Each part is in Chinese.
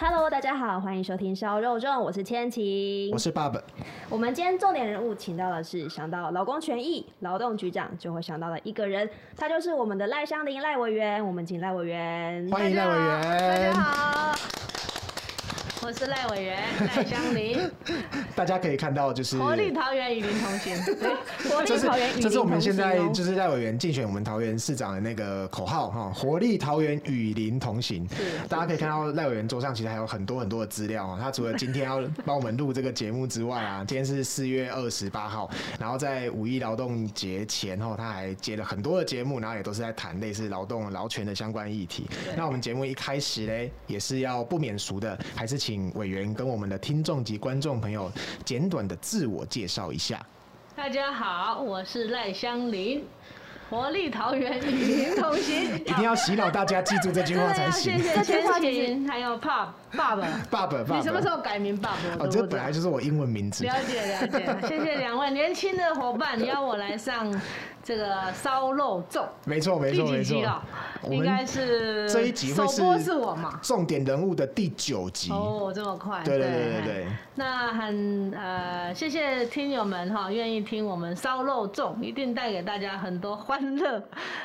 Hello，大家好，欢迎收听烧肉粽，我是千晴，我是爸爸。我们今天重点人物请到的是想到劳工权益、劳动局长就会想到的一个人，他就是我们的赖香林赖委员。我们请赖委员，欢迎赖委员，大家好。我是赖委员赖香林，大家可以看到就是活力桃园与林同行，对，活力桃园与您同行。这是我们现在就是赖委员竞选我们桃园市长的那个口号哈，活力桃园与林同行。大家可以看到赖委员桌上其实还有很多很多的资料啊，他除了今天要帮我们录这个节目之外啊，今天是四月二十八号，然后在五一劳动节前后，他还接了很多的节目，然后也都是在谈类似劳动劳权的相关议题。那我们节目一开始嘞，也是要不免俗的，还是请。请委员跟我们的听众及观众朋友简短的自我介绍一下。大家好，我是赖香林，活力桃园与您同行。一定要洗脑大家记住这句话才行。谢谢千晴，还有爸爸爸爸爸，你什么时候改名爸爸？哦，这本来就是我英文名字。了解了解，谢谢两位年轻的伙伴邀我来上。这个烧肉粽，没错没错没错，应该是这一集会首播是我嘛？重点人物的第九集哦，这么快？对对对对对。那很呃，谢谢听友们哈，愿意听我们烧肉粽，一定带给大家很多欢乐，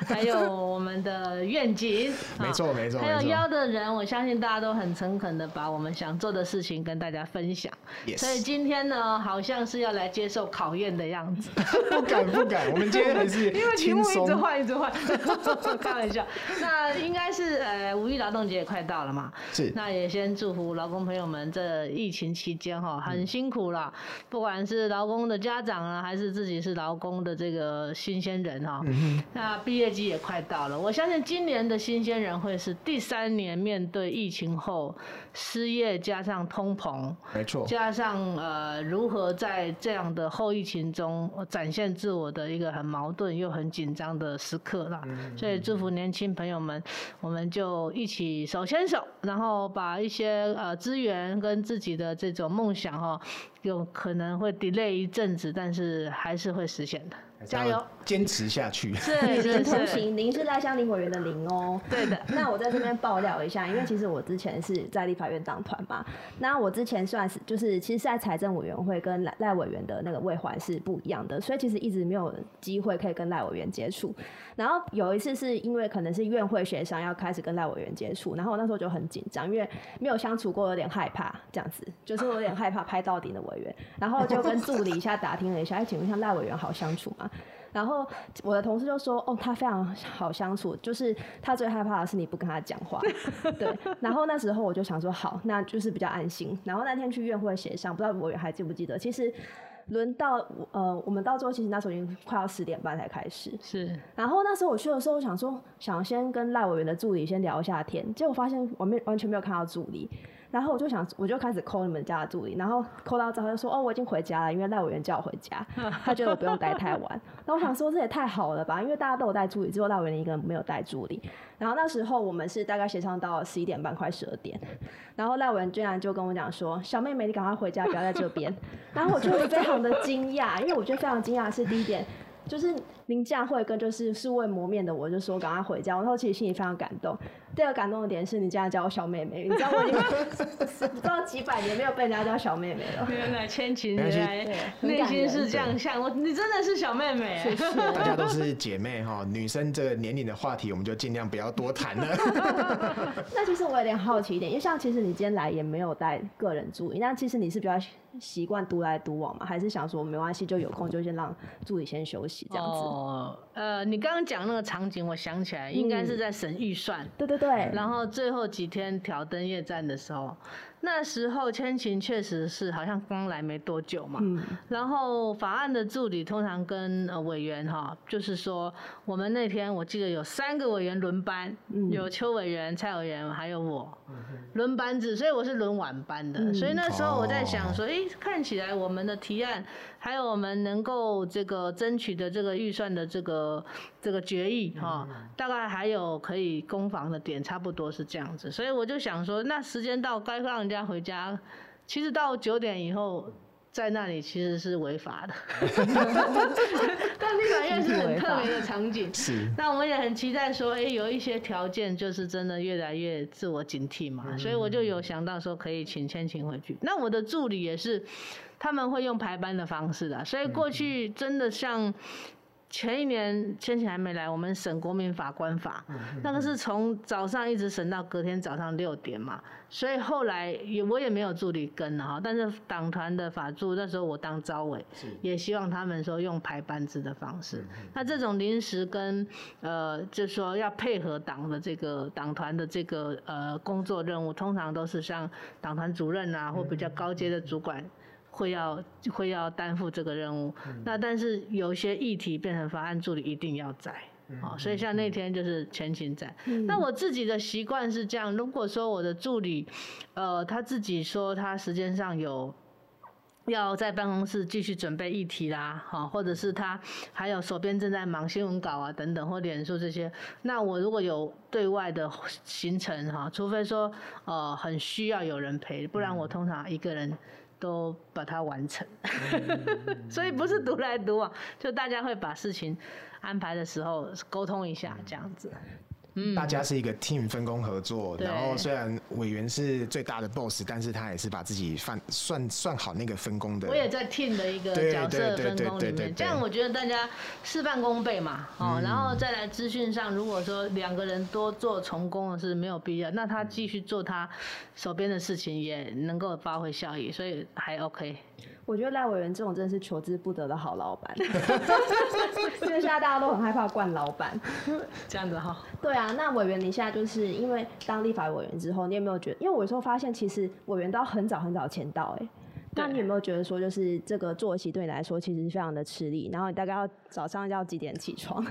还有我们的愿景。没 错没错。还有邀的人，我相信大家都很诚恳的把我们想做的事情跟大家分享。所以今天呢，好像是要来接受考验的样子。不敢不敢，我们今天。因为题目一直换，一直换，开玩笑。那应该是呃五一劳动节也快到了嘛，是。那也先祝福劳工朋友们，这疫情期间哈很辛苦了，不管是劳工的家长啊，还是自己是劳工的这个新鲜人哈。那毕业季也快到了，我相信今年的新鲜人会是第三年面对疫情后失业加上通膨，没错，加上呃如何在这样的后疫情中展现自我的一个很矛盾。又很紧张的时刻了，所以祝福年轻朋友们，我们就一起手牵手，然后把一些呃资源跟自己的这种梦想哈，有可能会 delay 一阵子，但是还是会实现的。加油，坚持下去。对，与您同行。您是赖香林委员的林哦。对的。那我在这边爆料一下，因为其实我之前是在立法院当团嘛。那我之前算是就是，其实是在财政委员会跟赖赖委员的那个位环是不一样的，所以其实一直没有机会可以跟赖委员接触。然后有一次是因为可能是院会协商要开始跟赖委员接触，然后我那时候就很紧张，因为没有相处过，有点害怕这样子，就是我有点害怕拍到底的委员，然后就跟助理一下打听了一下，哎，请问一下赖委员好相处吗？然后我的同事就说：“哦，他非常好相处，就是他最害怕的是你不跟他讲话。”对。然后那时候我就想说：“好，那就是比较安心。”然后那天去院会协商，不知道委员还记不记得？其实轮到呃，我们到最后其实那时候已经快要十点半才开始。是。然后那时候我去的时候，我想说想先跟赖委员的助理先聊一下天，结果发现我没完全没有看到助理。然后我就想，我就开始 call 你们家的助理，然后 call 到之后就说，哦，我已经回家了，因为赖委员叫我回家，他觉得我不用待太晚。然后我想说，这也太好了吧，因为大家都有带助理，只有赖委员一个人没有带助理。然后那时候我们是大概协商到十一点半，快十二点，然后赖委员居然就跟我讲说，小妹妹，你赶快回家，不要在这边。然后我就非常的惊讶，因为我觉得非常惊讶是第一点。就是您这样会跟就是素未谋面的我就说赶快回家，然后其实心里非常感动。第二感动的点是你这样叫我小妹妹，你知道我已经不知道几百年没有被人家叫小妹妹了。原来千晴原来内心是这样想我，你真的是小妹妹。谢谢。大家都是姐妹哈，女生这个年龄的话题我们就尽量不要多谈了。那其实我有点好奇一点，因为像其实你今天来也没有带个人助理，那其实你是比较习惯独来独往嘛？还是想说没关系，就有空就先让助理先休息这样子？哦，呃，你刚刚讲那个场景，我想起来，应该是在审预算。对对对。然后最后几天挑灯夜战的时候。那时候千晴确实是好像刚来没多久嘛，嗯、然后法案的助理通常跟呃委员哈，就是说我们那天我记得有三个委员轮班，嗯、有邱委员、蔡委员还有我轮班制，所以我是轮晚班的，嗯、所以那时候我在想说，哎、哦，看起来我们的提案还有我们能够这个争取的这个预算的这个这个决议哈，嗯、大概还有可以攻防的点，差不多是这样子，所以我就想说，那时间到该让人家回家，其实到九点以后，在那里其实是违法的，但立法院是很特别的场景。是。那我们也很期待说，哎、欸，有一些条件就是真的越来越自我警惕嘛，嗯、所以我就有想到说可以请千晴回去。那我的助理也是，他们会用排班的方式的，所以过去真的像。前一年千晴还没来，我们审国民法官法，那个是从早上一直审到隔天早上六点嘛，所以后来也我也没有助理跟了哈，但是党团的法助那时候我当招委，也希望他们说用排班制的方式。那这种临时跟呃，就是说要配合党的这个党团的这个呃工作任务，通常都是像党团主任啊或比较高阶的主管。会要会要担负这个任务，嗯、那但是有一些议题变成法案助理一定要在，哦、所以像那天就是前勤在。嗯、那我自己的习惯是这样，如果说我的助理，呃，他自己说他时间上有要在办公室继续准备议题啦，哈，或者是他还有手边正在忙新闻稿啊等等或脸书这些，那我如果有对外的行程哈，除非说呃很需要有人陪，不然我通常一个人。都把它完成，所以不是独来独往，就大家会把事情安排的时候沟通一下，这样子。嗯，大家是一个 team 分工合作，然后虽然委员是最大的 boss，但是他也是把自己算算算好那个分工的。我也在 team 的一个角色分工里面，这样我觉得大家事半功倍嘛，哦，然后再来资讯上，如果说两个人多做重工是没有必要，那他继续做他手边的事情也能够发挥效益，所以还 OK。我觉得赖委员这种真的是求之不得的好老板，因 为现在大家都很害怕惯老板，这样子哈。对啊，那委员你现在就是因为当立法委员之后，你有没有觉得？因为我有时候发现，其实委员都要很早很早前到，哎，那你有没有觉得说，就是这个作息对你来说其实非常的吃力？然后你大概要早上要几点起床？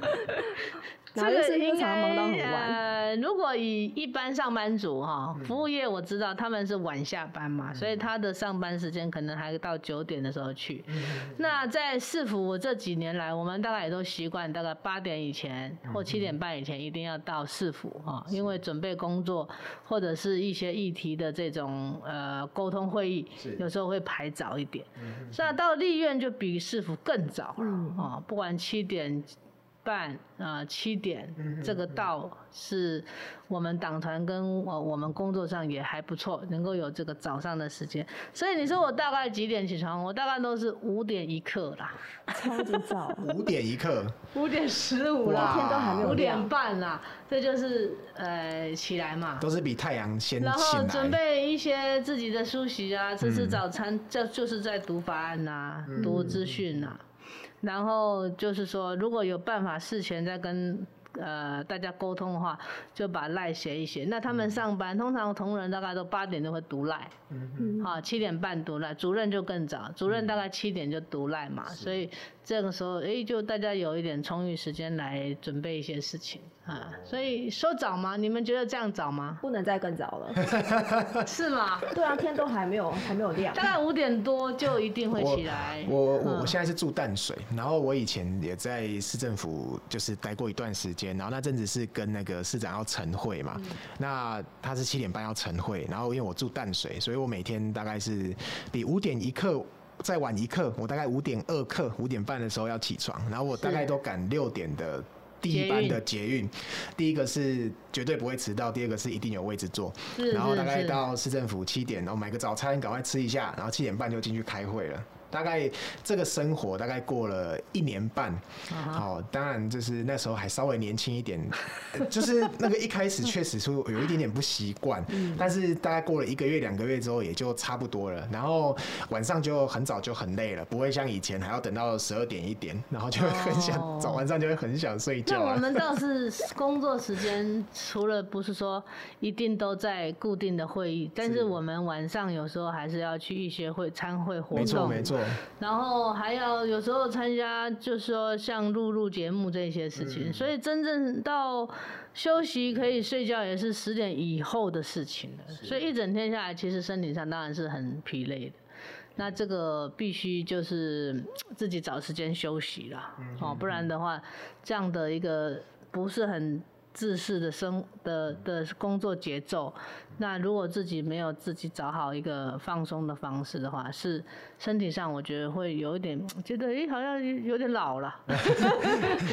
这个应该呃，如果以一般上班族哈，服务业我知道他们是晚下班嘛，所以他的上班时间可能还到九点的时候去。那在市府，我这几年来，我们大概也都习惯，大概八点以前或七点半以前一定要到市府哈，因为准备工作或者是一些议题的这种呃沟通会议，有时候会排早一点。那到立院就比市府更早了啊，不管七点。半啊七点，这个到是我们党团跟我我们工作上也还不错，能够有这个早上的时间。所以你说我大概几点起床？我大概都是五点一刻啦，超级早。五点一刻，五点十五啦，天都还没有，五点半啦，这就是呃起来嘛，都是比太阳先。然后准备一些自己的书习啊，吃吃早餐，就就是在读法案呐，读资讯呐。然后就是说，如果有办法事前再跟呃大家沟通的话，就把赖写一写。那他们上班，通常同仁大概都八点就会读赖，好七点半读赖，主任就更早，主任大概七点就读赖嘛，所以这个时候哎，就大家有一点充裕时间来准备一些事情。啊，所以说早吗？你们觉得这样早吗？不能再更早了，是吗？对啊，天都还没有还没有亮，大概五点多就一定会起来。我我我，我现在是住淡水，然后我以前也在市政府就是待过一段时间，然后那阵子是跟那个市长要晨会嘛，嗯、那他是七点半要晨会，然后因为我住淡水，所以我每天大概是比五点一刻再晚一刻，我大概五点二刻五点半的时候要起床，然后我大概都赶六点的。第一班的捷运，第一个是绝对不会迟到，第二个是一定有位置坐。然后大概到市政府七点，然后买个早餐，赶快吃一下，然后七点半就进去开会了。大概这个生活大概过了一年半，好，当然就是那时候还稍微年轻一点，就是那个一开始确实是有一点点不习惯，但是大概过了一个月两个月之后也就差不多了。然后晚上就很早就很累了，不会像以前还要等到十二点一点，然后就会很想早晚上就会很想睡觉。那我们倒是工作时间除了不是说一定都在固定的会议，但是我们晚上有时候还是要去一些会参会活动。没错没错。然后还要有时候参加，就是说像录录节目这些事情，所以真正到休息可以睡觉也是十点以后的事情了。所以一整天下来，其实身体上当然是很疲累的。那这个必须就是自己找时间休息了，哦，不然的话，这样的一个不是很自式的生的的工作节奏。那如果自己没有自己找好一个放松的方式的话，是身体上我觉得会有一点觉得，哎、欸，好像有点老了。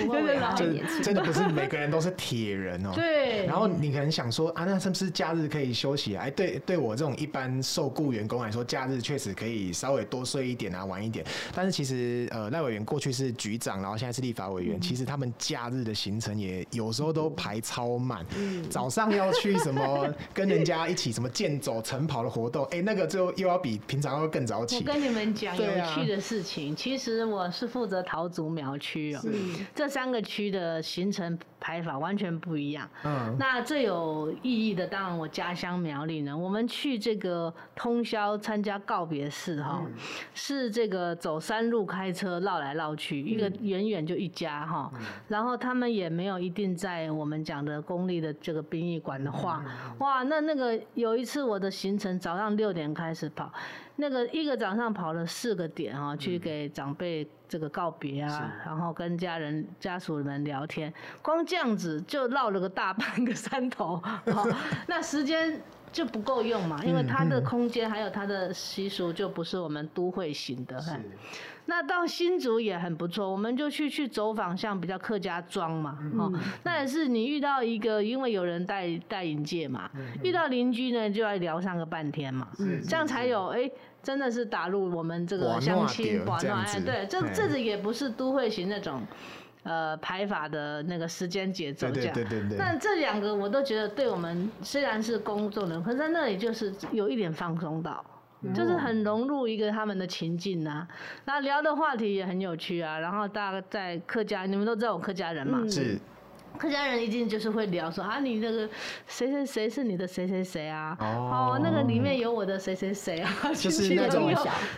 不会老，真的不是每个人都是铁人哦、喔。对。然后你可能想说啊，那是不是假日可以休息啊？哎，对，对我这种一般受雇员工来说，假日确实可以稍微多睡一点啊，晚一点。但是其实呃，赖委员过去是局长，然后现在是立法委员，嗯、其实他们假日的行程也有时候都排超满。嗯。早上要去什么跟人家。大家一起什么健走、晨跑的活动，哎、欸，那个就又要比平常要更早起。我跟你们讲有趣的事情，啊、其实我是负责桃竹苗区哦，这三个区的行程排法完全不一样。嗯，那最有意义的，当然我家乡苗栗呢，我们去这个通宵参加告别式哈，嗯、是这个走山路开车绕来绕去，嗯、一个远远就一家哈，嗯、然后他们也没有一定在我们讲的公立的这个殡仪馆的话，嗯、哇，那那个。有一次我的行程早上六点开始跑，那个一个早上跑了四个点啊，去给长辈这个告别啊，然后跟家人家属们聊天，光这样子就绕了个大半个山头，那时间就不够用嘛，因为它的空间还有它的习俗就不是我们都会型的。那到新竹也很不错，我们就去去走访，像比较客家庄嘛，哦，那也是你遇到一个，因为有人带带引介嘛，遇到邻居呢就要聊上个半天嘛，这样才有哎、欸，真的是打入我们这个相亲，哇，哎，对，这这个也不是都会型那种，呃，排法的那个时间节奏这样，对对对对。那这两个我都觉得对我们虽然是工作人，可是在那里就是有一点放松到。就是很融入一个他们的情境呐、啊，那聊的话题也很有趣啊，然后大概在客家，你们都知道我客家人嘛？是。客家人一定就是会聊说啊，你那个谁谁谁是你的谁谁谁啊？哦，那个里面有我的谁谁谁啊？就是那种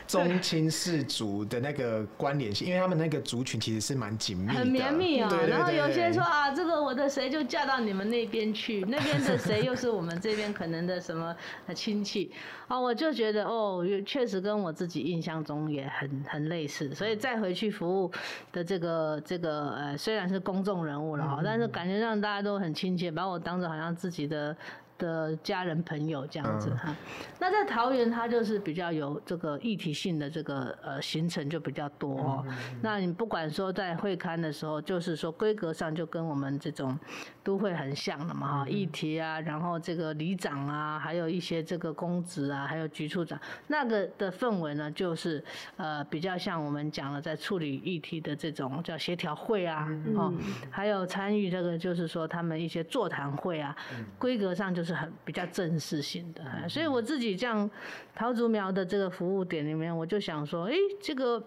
宗亲氏族的那个关联性，因为他们那个族群其实是蛮紧密的，很绵密啊。然后有些人说啊，这个我的谁就嫁到你们那边去，那边的谁又是我们这边可能的什么亲戚啊？我就觉得哦，确实跟我自己印象中也很很类似，所以再回去服务的这个这个呃，虽然是公众人物了哈，但是。感觉让大家都很亲切，把我当做好像自己的。的家人朋友这样子哈，嗯、那在桃园它就是比较有这个议题性的这个呃行程就比较多。哦。嗯嗯、那你不管说在会刊的时候，就是说规格上就跟我们这种都会很像的嘛哈，议题啊，然后这个里长啊，还有一些这个公职啊，还有局处长那个的氛围呢，就是呃比较像我们讲了在处理议题的这种叫协调会啊，哦，还有参与这个就是说他们一些座谈会啊，规格上就是。很比较正式性的，所以我自己这样桃竹苗的这个服务点里面，我就想说，哎，这个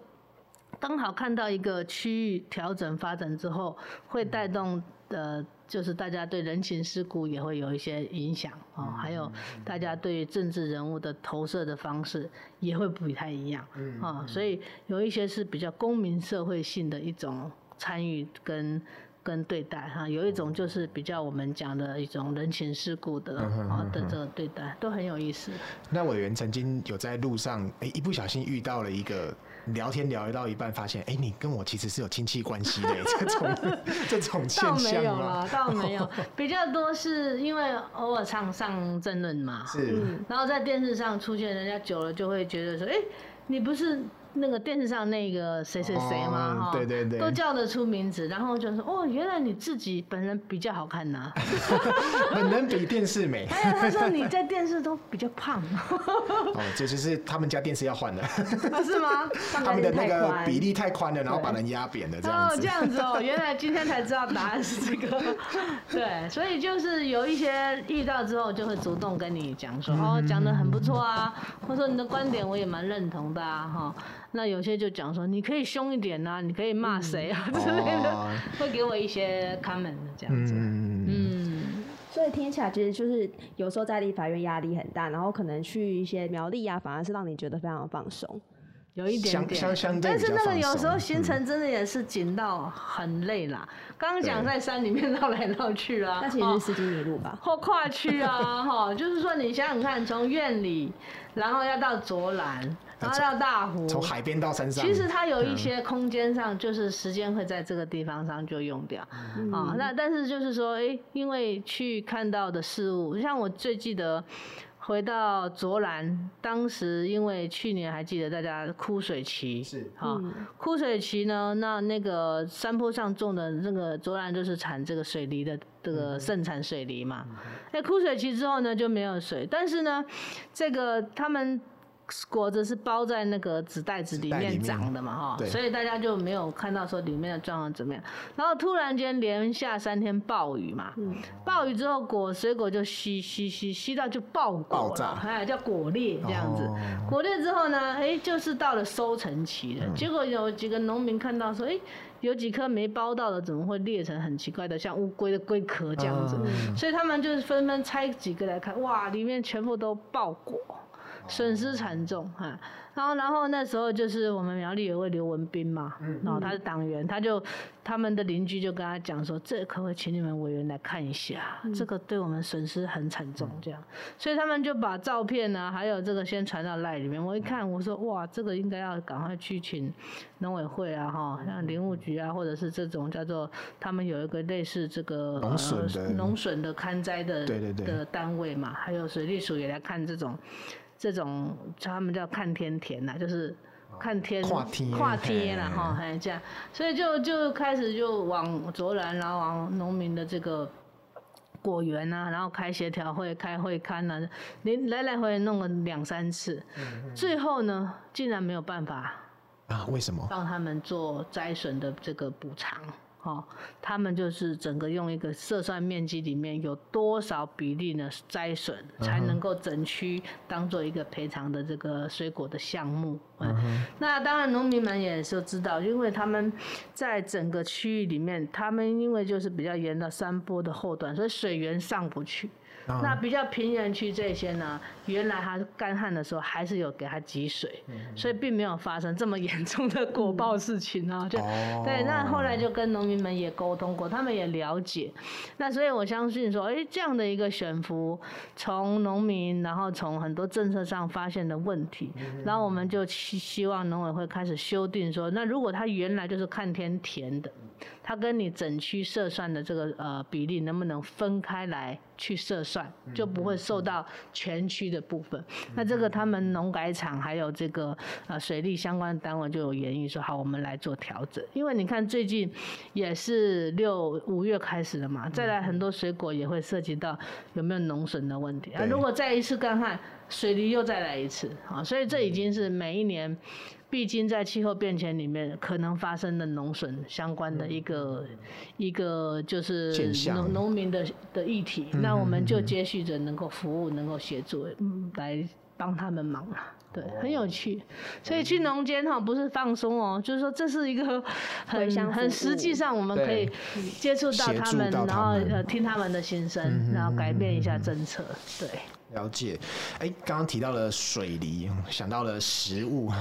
刚好看到一个区域调整发展之后，会带动的，就是大家对人情世故也会有一些影响啊，还有大家对政治人物的投射的方式也会不太一样啊，所以有一些是比较公民社会性的一种参与跟。跟对待哈，有一种就是比较我们讲的一种人情世故的啊的这个对待，都很有意思。那委员曾经有在路上，哎，一不小心遇到了一个聊天聊到一半，发现哎，你跟我其实是有亲戚关系的这种这种现象吗？倒没有啦，倒没有，比较多是因为偶尔常上争论嘛，是，然后在电视上出现，人家久了就会觉得说，哎，你不是。那个电视上那个谁谁谁吗？哈，对对对，都叫得出名字，然后就说哦，原来你自己本人比较好看呐，本人比电视美。还有他说你在电视都比较胖。哦，这就是他们家电视要换了。是吗？他们的那个比例太宽了，然后把人压扁了这样子。哦，这样子哦，原来今天才知道答案是这个。对，所以就是有一些遇到之后就会主动跟你讲说哦，讲得很不错啊，或者说你的观点我也蛮认同的啊，哈。那有些就讲说，你可以凶一点呐，你可以骂谁啊之类的，会给我一些 comment 这样子。嗯，所以听起来其实就是有时候在立法院压力很大，然后可能去一些苗栗啊，反而是让你觉得非常放松，有一点点。但是那个有时候行程真的也是紧到很累啦。刚刚讲在山里面 绕来绕去啊，那其实是十几里路吧，或跨区啊，哈，就是说你想想看，从院里，然后要到卓兰。然后到大湖，从海边到山上。其实它有一些空间上，就是时间会在这个地方上就用掉啊、嗯哦。那但是就是说，哎、欸，因为去看到的事物，像我最记得。回到卓兰，当时因为去年还记得大家枯水期是啊，枯水期呢，那那个山坡上种的那个卓兰就是产这个水梨的这个盛产水梨嘛，那枯水期之后呢就没有水，但是呢，这个他们。果子是包在那个纸袋子里面长的嘛，哈，所以大家就没有看到说里面的状况怎么样。然后突然间连下三天暴雨嘛，暴雨之后果水果就吸吸吸吸到就爆果了，哎，叫果裂这样子。果裂之后呢，哎，就是到了收成期了。结果有几个农民看到说，哎，有几颗没包到的，怎么会裂成很奇怪的，像乌龟的龟壳这样子？所以他们就是纷纷拆几个来看，哇，里面全部都爆果。损失惨重哈，然后然后那时候就是我们苗栗有位刘文斌嘛，然后他是党员，他就他们的邻居就跟他讲说，这可不可以请你们委员来看一下，这个对我们损失很惨重这样，所以他们就把照片呢，还有这个先传到赖里面，我一看我说哇，这个应该要赶快去请农委会啊哈，像林务局啊，或者是这种叫做他们有一个类似这个农损的农损的勘灾的对对对。的单位嘛，还有水利署也来看这种。这种他们叫看天田呐，就是看天跨天跨天了哈，还这样，所以就就开始就往卓然，然后往农民的这个果园啊，然后开协调会、开会刊啊，连来来回回弄了两三次，最后呢，竟然没有办法啊？为什么？帮他们做灾损的这个补偿。哦，他们就是整个用一个测算面积里面有多少比例呢灾损，才能够整区当做一个赔偿的这个水果的项目。嗯，那当然农民们也是知道，因为他们在整个区域里面，他们因为就是比较沿着山坡的后段，所以水源上不去。那比较平原区这些呢，原来它干旱的时候还是有给它给水，所以并没有发生这么严重的果报事情啊。就对，那后来就跟农民们也沟通过，他们也了解。那所以我相信说，哎，这样的一个选服，从农民，然后从很多政策上发现的问题，然后我们就希希望农委会开始修订说，那如果它原来就是看天填的，它跟你整区设算的这个呃比例能不能分开来去设算？就不会受到全区的部分。那这个他们农改场还有这个呃水利相关单位就有言语说好，我们来做调整。因为你看最近也是六五月开始的嘛，再来很多水果也会涉及到有没有农损的问题啊。如果再一次干旱，水利又再来一次啊，所以这已经是每一年。毕竟在气候变迁里面可能发生的农损相关的一个、嗯、一个就是农农民的的议题，嗯、那我们就接续着能够服务、能够协助，嗯，来帮他们忙啊，对，很有趣。所以去农间哈不是放松哦，就是说这是一个很很实际上我们可以接触到他们，然后呃听他们的心声，然后改变一下政策，对。了解，哎，刚刚提到了水梨，想到了食物。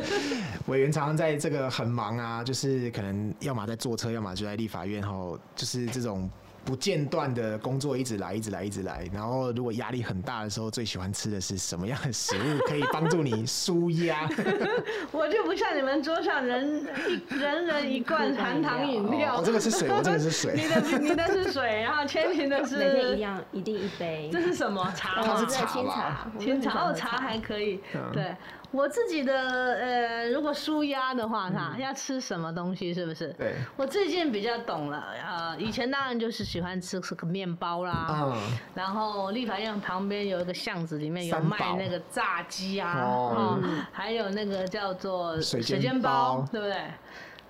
委员常常在这个很忙啊，就是可能要么在坐车，要么就在立法院，后就是这种。不间断的工作一直来，一直来，一直来。然后，如果压力很大的时候，最喜欢吃的是什么样的食物可以帮助你舒压？我就不像你们桌上人一人人一罐含糖饮料。哦，这个是水，我这个是水。你的你的是水，然后千平的是每天一样，一定一杯。这是什么茶？它是茶清茶，清茶哦，茶还可以。对。我自己的呃，如果舒压的话，哈、嗯，要吃什么东西，是不是？对。我最近比较懂了，呃，以前当然就是喜欢吃这个面包啦，嗯。然后立法院旁边有一个巷子，里面有卖那个炸鸡啊，哦、嗯，还有那个叫做水煎包，包对不对？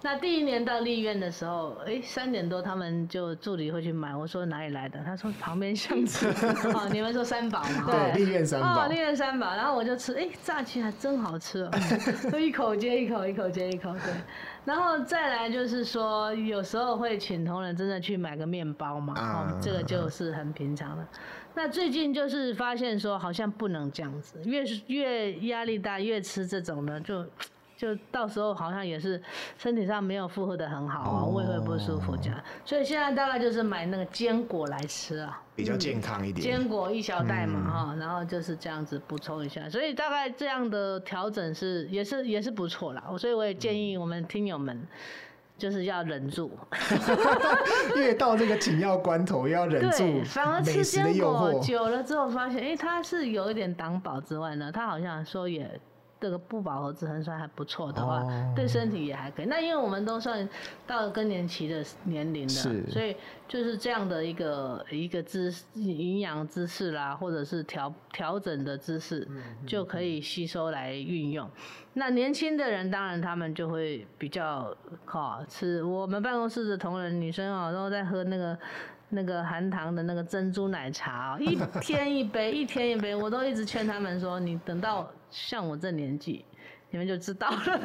那第一年到立院的时候，哎，三点多他们就助理会去买。我说哪里来的？他说旁边巷子。哦，你们说三宝嘛？对，立院三宝。哦，立院三宝。然后我就吃，哎，炸鸡还真好吃哦，就一口接一口，一口接一口，对。然后再来就是说，有时候会请同仁真的去买个面包嘛，哦，这个就是很平常的。那最近就是发现说，好像不能这样子，越越压力大，越吃这种呢就。就到时候好像也是身体上没有负荷的很好啊，胃会不舒服这样。所以现在大概就是买那个坚果来吃啊，比较健康一点。坚果一小袋嘛哈，然后就是这样子补充一下。所以大概这样的调整是也是也是不错啦。所以我也建议我们听友们。就是要忍住，越到这个紧要关头，要忍住。反而吃坚果久了之后，发现，哎、欸，它是有一点挡饱之外呢，它好像说也。这个不饱和脂肪酸还不错的话，哦、对身体也还可以。那因为我们都算到了更年期的年龄了，所以就是这样的一个一个姿营养姿势啦，或者是调调整的姿势，就可以吸收来运用。那年轻的人当然他们就会比较好吃。我们办公室的同仁女生啊，都在喝那个。那个含糖的那个珍珠奶茶，一天一杯，一天一杯，我都一直劝他们说，你等到像我这年纪，你们就知道了。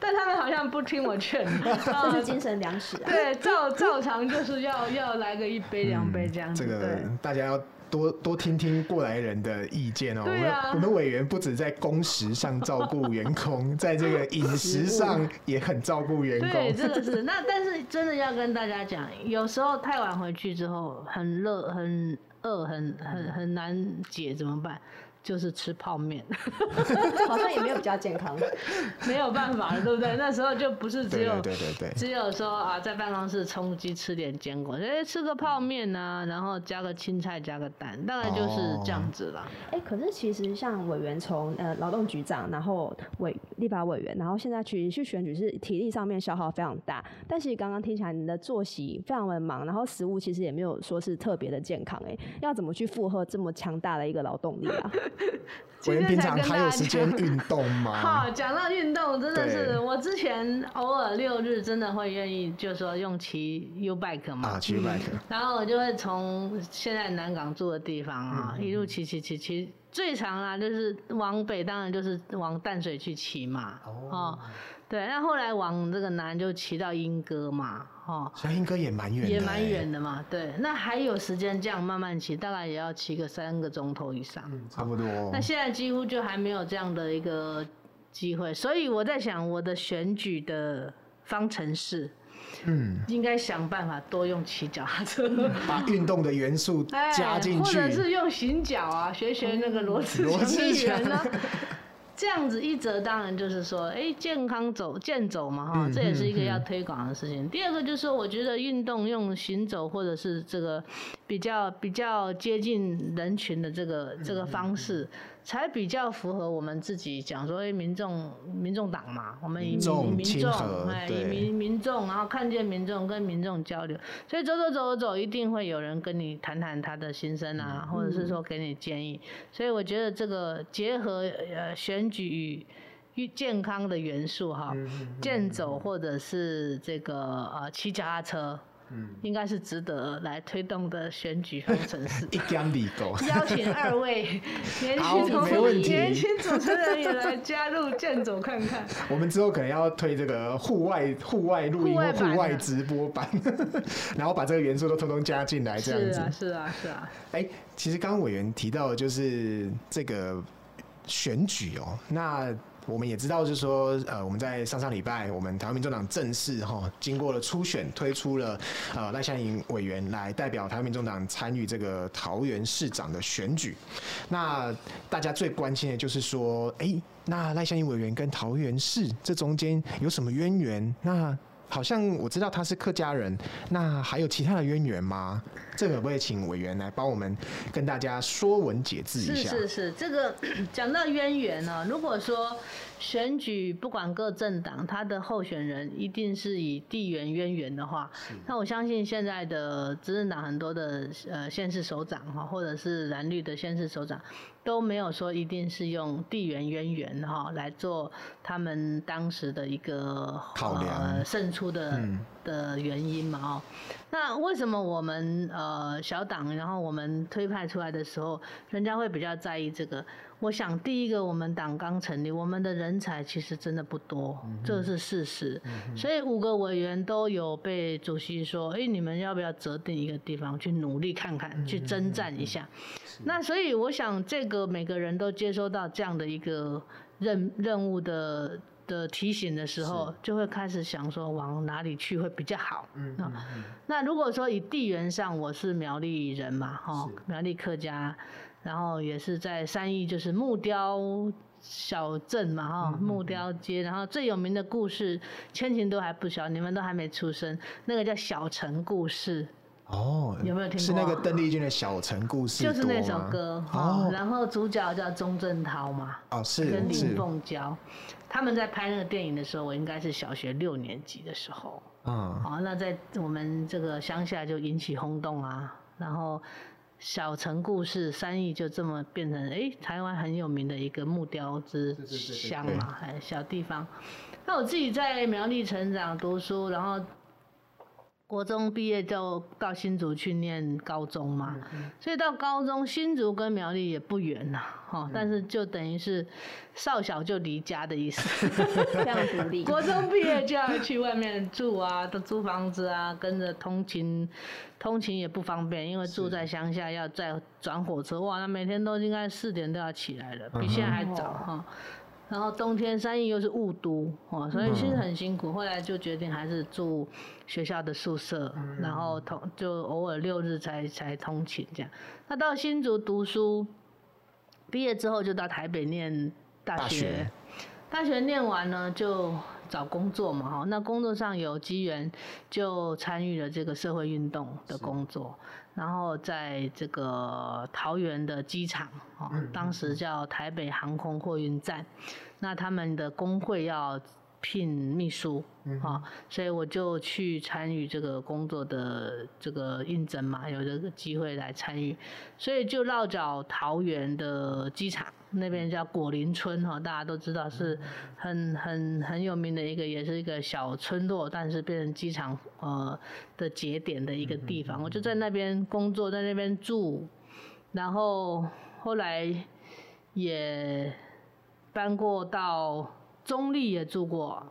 但他们好像不听我劝，这是精神粮食啊。对，照照常就是要要来个一杯两杯这样子。嗯、这个大家要。多多听听过来人的意见哦、喔。对啊，我们我们委员不止在工时上照顾员工，在这个饮食上也很照顾员工。对，这个是。那但是真的要跟大家讲，有时候太晚回去之后，很热、很饿、很很很难解，怎么办？就是吃泡面，好像也没有比较健康，没有办法了，对不对？那时候就不是只有对对对，只有说啊，在办公室充饥吃点坚果，哎，吃个泡面啊，然后加个青菜，加个蛋，大概就是这样子了。哎，可是其实像委员从呃劳动局长，然后委立法委员，然后现在去去选举，是体力上面消耗非常大。但是刚刚听起来你的作息非常的忙，然后食物其实也没有说是特别的健康，哎，要怎么去负荷这么强大的一个劳动力啊？我们平常还有时间运动吗？好，讲到运动，真的是我之前偶尔六日真的会愿意，就是说用骑 U bike 嘛，啊，骑 U bike，然后我就会从现在南港住的地方啊，一路骑骑骑骑，最长啊就是往北，当然就是往淡水去骑嘛，哦。对，那后来往这个南就骑到莺歌嘛，哦，所以莺歌也蛮远的，也蛮远的嘛。对，那还有时间这样慢慢骑，大概也要骑个三个钟头以上，嗯，差不多。那现在几乎就还没有这样的一个机会，所以我在想，我的选举的方程式，嗯，应该想办法多用骑脚踏车，把运动的元素 加进去，或者是用行脚啊，学学那个罗志强议员啊。这样子一则当然就是说，哎、欸，健康走健走嘛，哈，这也是一个要推广的事情。嗯嗯嗯、第二个就是说，我觉得运动用行走或者是这个比较比较接近人群的这个这个方式。才比较符合我们自己讲说，哎，民众民众党嘛，我们以民众民众哎，以民民众，然后看见民众跟民众交流，所以走走走走，一定会有人跟你谈谈他的心声啊，或者是说给你建议。所以我觉得这个结合呃选举与健康的元素哈，健走或者是这个呃骑脚踏车。嗯，应该是值得来推动的选举方程式。一江里狗，邀请二位年轻主年轻主持人也来加入健走看看。我们之后可能要推这个户外户外录音、户外直播版，然后把这个元素都通通加进来，这样子。是啊，是啊，是啊。哎、欸，其实刚刚委员提到的就是这个选举哦、喔，那。我们也知道，就是说，呃，我们在上上礼拜，我们台湾民众党正式哈，经过了初选，推出了呃赖香吟委员来代表台湾民众党参与这个桃园市长的选举。那大家最关心的就是说，哎、那赖香吟委员跟桃园市这中间有什么渊源？那好像我知道他是客家人，那还有其他的渊源吗？这个可不可以请委员来帮我们跟大家说文解字一下？是是是，这个 讲到渊源呢，如果说。选举不管各政党，他的候选人一定是以地缘渊源的话，那我相信现在的执政党很多的呃县市首长哈，或者是蓝绿的县市首长，都没有说一定是用地缘渊源哈来做他们当时的一个考量呃胜出的的原因嘛哦。那为什么我们呃小党，然后我们推派出来的时候，人家会比较在意这个？我想，第一个，我们党刚成立，我们的人才其实真的不多，这是事实。嗯、所以五个委员都有被主席说：“哎、欸，你们要不要择定一个地方去努力看看，去征战一下？”嗯、那所以我想，这个每个人都接收到这样的一个任任务的的提醒的时候，就会开始想说往哪里去会比较好。嗯，嗯，嗯，那如果说以地缘上，我是苗栗人嘛，哈，苗栗客家，然后也是在三义，就是木雕小镇嘛，哈，木雕街，然后最有名的故事，千晴都还不小，你们都还没出生，那个叫小城故事。哦，有没有听过？是那个邓丽君的小城故事，就是那首歌。哦，然后主角叫钟镇涛嘛。哦，是跟林凤娇，他们在拍那个电影的时候，我应该是小学六年级的时候。嗯。好，那在我们这个乡下就引起轰动啊。然后小城故事三义就这么变成哎、欸，台湾很有名的一个木雕之乡嘛，哎，小地方。那我自己在苗栗成长读书，然后。国中毕业就到新竹去念高中嘛，所以到高中新竹跟苗栗也不远呐，哈，但是就等于是少小就离家的意思，这样独立。国中毕业就要去外面住啊，都租房子啊，跟着通勤，通勤也不方便，因为住在乡下要再转火车，哇，那每天都应该四点都要起来了，比现在还早哈。然后冬天三义又是雾都哦，所以其实很辛苦。后来就决定还是住学校的宿舍，然后通就偶尔六日才才通勤这样。那到新竹读书，毕业之后就到台北念大学。大学，大学念完呢就找工作嘛哈。那工作上有机缘，就参与了这个社会运动的工作。然后在这个桃园的机场，哦，当时叫台北航空货运站，那他们的工会要聘秘书，啊，所以我就去参与这个工作的这个应征嘛，有这个机会来参与，所以就绕脚桃园的机场。那边叫果林村哈，大家都知道是很很很有名的一个，也是一个小村落，但是变成机场呃的节点的一个地方。我就在那边工作，在那边住，然后后来也搬过到中立也住过。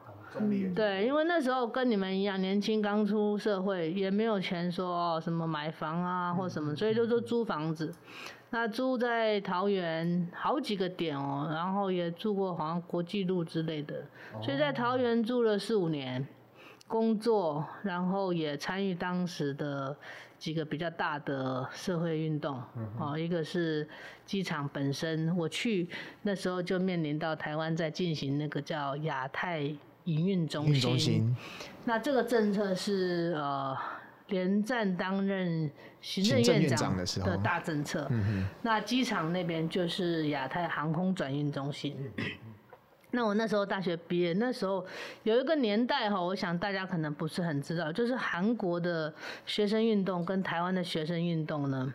对，因为那时候跟你们一样年轻，刚出社会，也没有钱说什么买房啊或什么，所以就说租房子。那住在桃园好几个点哦，然后也住过好像国际路之类的，所以在桃园住了四五年，工作，然后也参与当时的几个比较大的社会运动，哦，一个是机场本身，我去那时候就面临到台湾在进行那个叫亚太营运中心，那这个政策是呃。连战担任行政院长的大政策，那机场那边就是亚太航空转运中心。那我那时候大学毕业，那时候有一个年代哈，我想大家可能不是很知道，就是韩国的学生运动跟台湾的学生运动呢，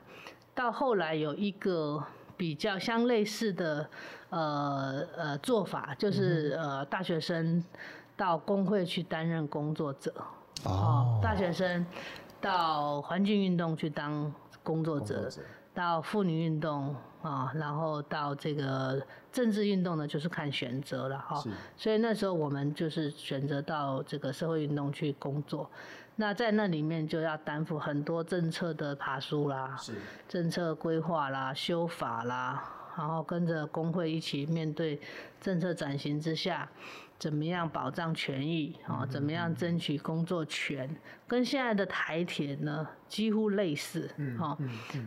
到后来有一个比较相类似的呃呃做法，就是呃大学生到工会去担任工作者。哦，大学生到环境运动去当工作者，到妇女运动啊，然后到这个政治运动呢，就是看选择了哈。所以那时候我们就是选择到这个社会运动去工作，那在那里面就要担负很多政策的爬梳啦，政策规划啦、修法啦，然后跟着工会一起面对政策转型之下。怎么样保障权益啊？怎么样争取工作权？跟现在的台铁呢几乎类似啊。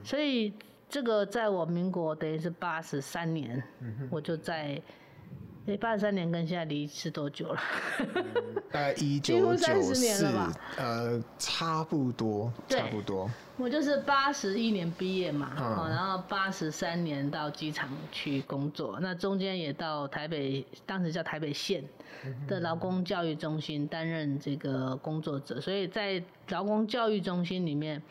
所以这个在我民国等于是八十三年，我就在。哎，八十三年跟现在离是多久了？大概 一九九四，呃，差不多，差不多。我就是八十一年毕业嘛，嗯、然后八十三年到机场去工作，那中间也到台北，当时叫台北县的劳工教育中心担任这个工作者，所以在劳工教育中心里面。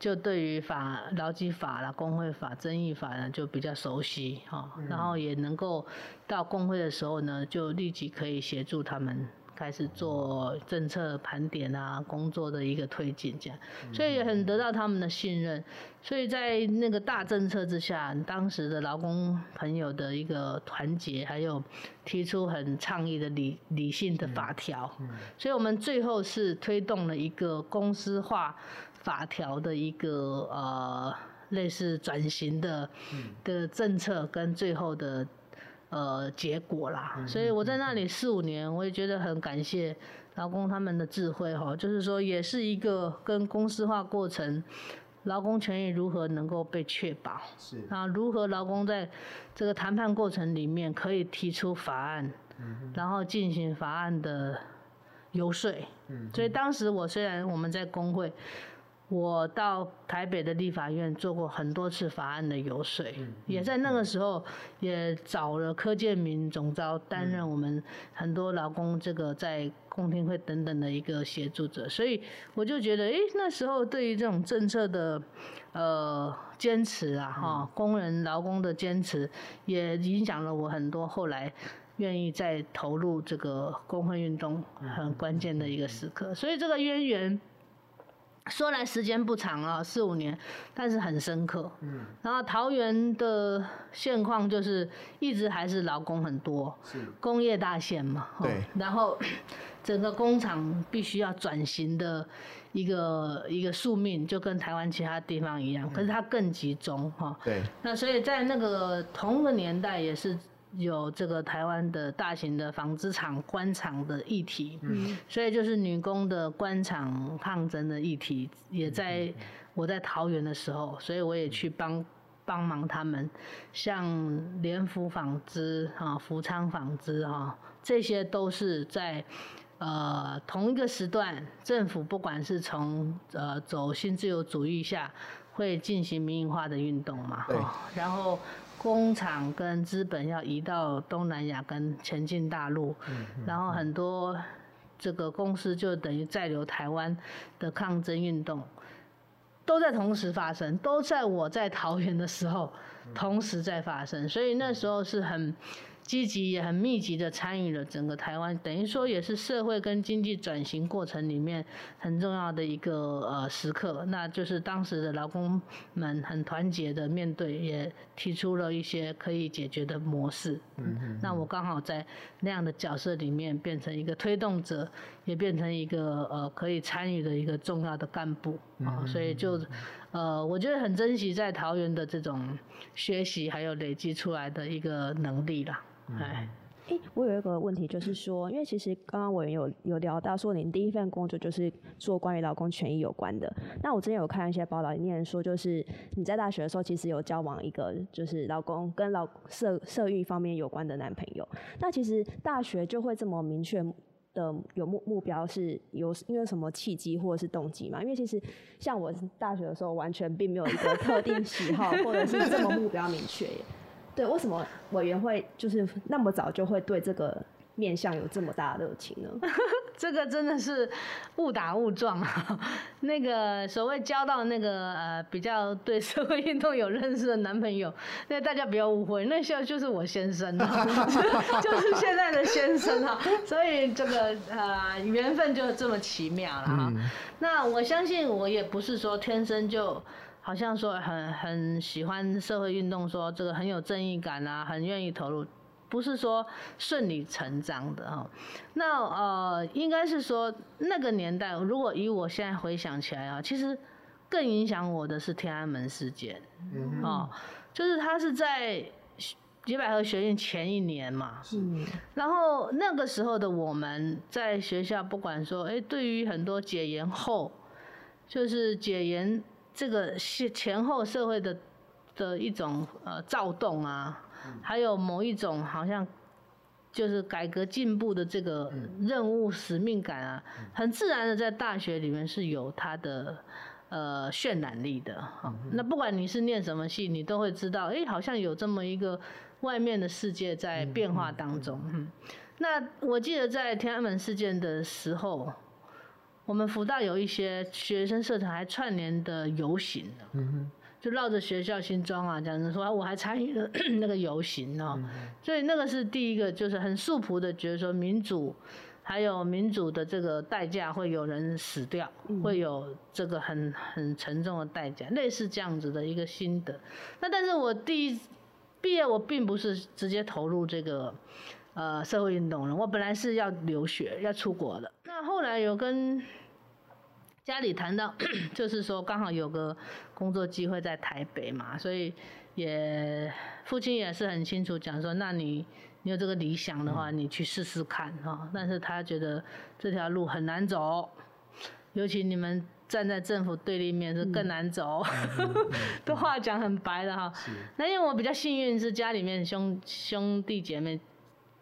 就对于法劳基法啦、工会法、争议法呢，就比较熟悉哈，然后也能够到工会的时候呢，就立即可以协助他们开始做政策盘点啊，工作的一个推进这样，所以也很得到他们的信任。所以在那个大政策之下，当时的劳工朋友的一个团结，还有提出很倡议的理理性的法条，所以我们最后是推动了一个公司化。法条的一个呃类似转型的的政策，跟最后的呃结果啦。所以我在那里四五年，我也觉得很感谢劳工他们的智慧哈，就是说也是一个跟公司化过程。劳工权益如何能够被确保？是啊，如何劳工在这个谈判过程里面可以提出法案，嗯、然后进行法案的游说。嗯，所以当时我虽然我们在工会。我到台北的立法院做过很多次法案的游说，也在那个时候也找了柯建铭总召担任我们很多劳工这个在公听会等等的一个协助者，所以我就觉得，哎，那时候对于这种政策的呃坚持啊，哈，工人劳工的坚持，也影响了我很多，后来愿意再投入这个工会运动很关键的一个时刻，所以这个渊源。说来时间不长啊，四五年，但是很深刻。嗯，然后桃园的现况就是一直还是劳工很多，是工业大县嘛。对。然后 整个工厂必须要转型的一个一个宿命，就跟台湾其他地方一样，可是它更集中哈。对。那所以在那个同个年代也是。有这个台湾的大型的纺织厂关厂的议题，嗯，所以就是女工的关厂抗争的议题，也在我在桃园的时候，所以我也去帮帮忙他们，像联福纺织啊、福昌纺织啊，这些都是在呃同一个时段，政府不管是从呃走新自由主义下，会进行民营化的运动嘛，哈，然后。工厂跟资本要移到东南亚跟前进大陆，然后很多这个公司就等于在留台湾的抗争运动，都在同时发生，都在我在桃园的时候同时在发生，所以那时候是很。积极也很密集的参与了整个台湾，等于说也是社会跟经济转型过程里面很重要的一个呃时刻。那就是当时的劳工们很团结的面对，也提出了一些可以解决的模式。嗯嗯。那我刚好在那样的角色里面变成一个推动者，也变成一个呃可以参与的一个重要的干部啊。所以就呃我觉得很珍惜在桃园的这种学习还有累积出来的一个能力啦。哎、欸，我有一个问题，就是说，因为其实刚刚我有有聊到说，您第一份工作就是做关于劳工权益有关的。那我之前有看一些报道，里面说就是你在大学的时候，其实有交往一个就是老公跟老社社运方面有关的男朋友。那其实大学就会这么明确的有目目标，是有因为什么契机或者是动机嘛？因为其实像我大学的时候，完全并没有一个特定喜好，或者是这么目标明确耶。对，为什么委员会就是那么早就会对这个面向有这么大的热情呢？这个真的是误打误撞啊！那个所谓交到那个呃比较对社会运动有认识的男朋友，那大家不要误会，那时候就是我先生啊，就是现在的先生啊，所以这个呃缘分就这么奇妙了哈。嗯、那我相信我也不是说天生就。好像说很很喜欢社会运动，说这个很有正义感啊，很愿意投入，不是说顺理成章的哈。那呃，应该是说那个年代，如果以我现在回想起来啊，其实更影响我的是天安门事件，嗯，哦，就是他是在野百合学院前一年嘛，嗯，然后那个时候的我们在学校，不管说哎，对于很多解严后，就是解严。这个是前后社会的的一种呃躁动啊，还有某一种好像就是改革进步的这个任务使命感啊，很自然的在大学里面是有它的呃渲染力的。那不管你是念什么系，你都会知道，哎，好像有这么一个外面的世界在变化当中。嗯，那我记得在天安门事件的时候。我们福大有一些学生社团还串联的游行，就绕着学校新庄啊，这样子说，我还参与了 那个游行哦，所以那个是第一个，就是很素朴的觉得说民主，还有民主的这个代价会有人死掉，会有这个很很沉重的代价，类似这样子的一个心得。那但是我第一毕业，我并不是直接投入这个。呃，社会运动了。我本来是要留学，要出国的。那后来有跟家里谈到，就是说刚好有个工作机会在台北嘛，所以也父亲也是很清楚讲说，那你你有这个理想的话，你去试试看哈。但是他觉得这条路很难走，尤其你们站在政府对立面是更难走。这话讲很白的哈。那因为我比较幸运，是家里面兄兄弟姐妹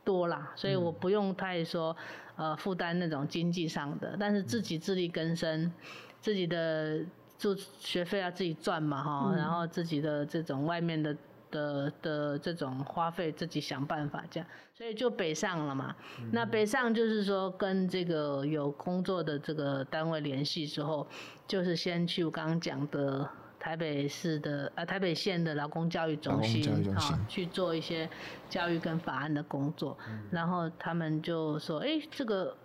多啦，所以我不用太说。呃，负担那种经济上的，但是自己自力更生，嗯、自己的住学费要自己赚嘛哈，嗯、然后自己的这种外面的的的这种花费自己想办法这样，所以就北上了嘛。嗯、那北上就是说跟这个有工作的这个单位联系之后，就是先去我刚刚讲的。台北市的呃台北县的劳工教育中心啊，去做一些教育跟法案的工作，嗯、然后他们就说，哎、欸，这个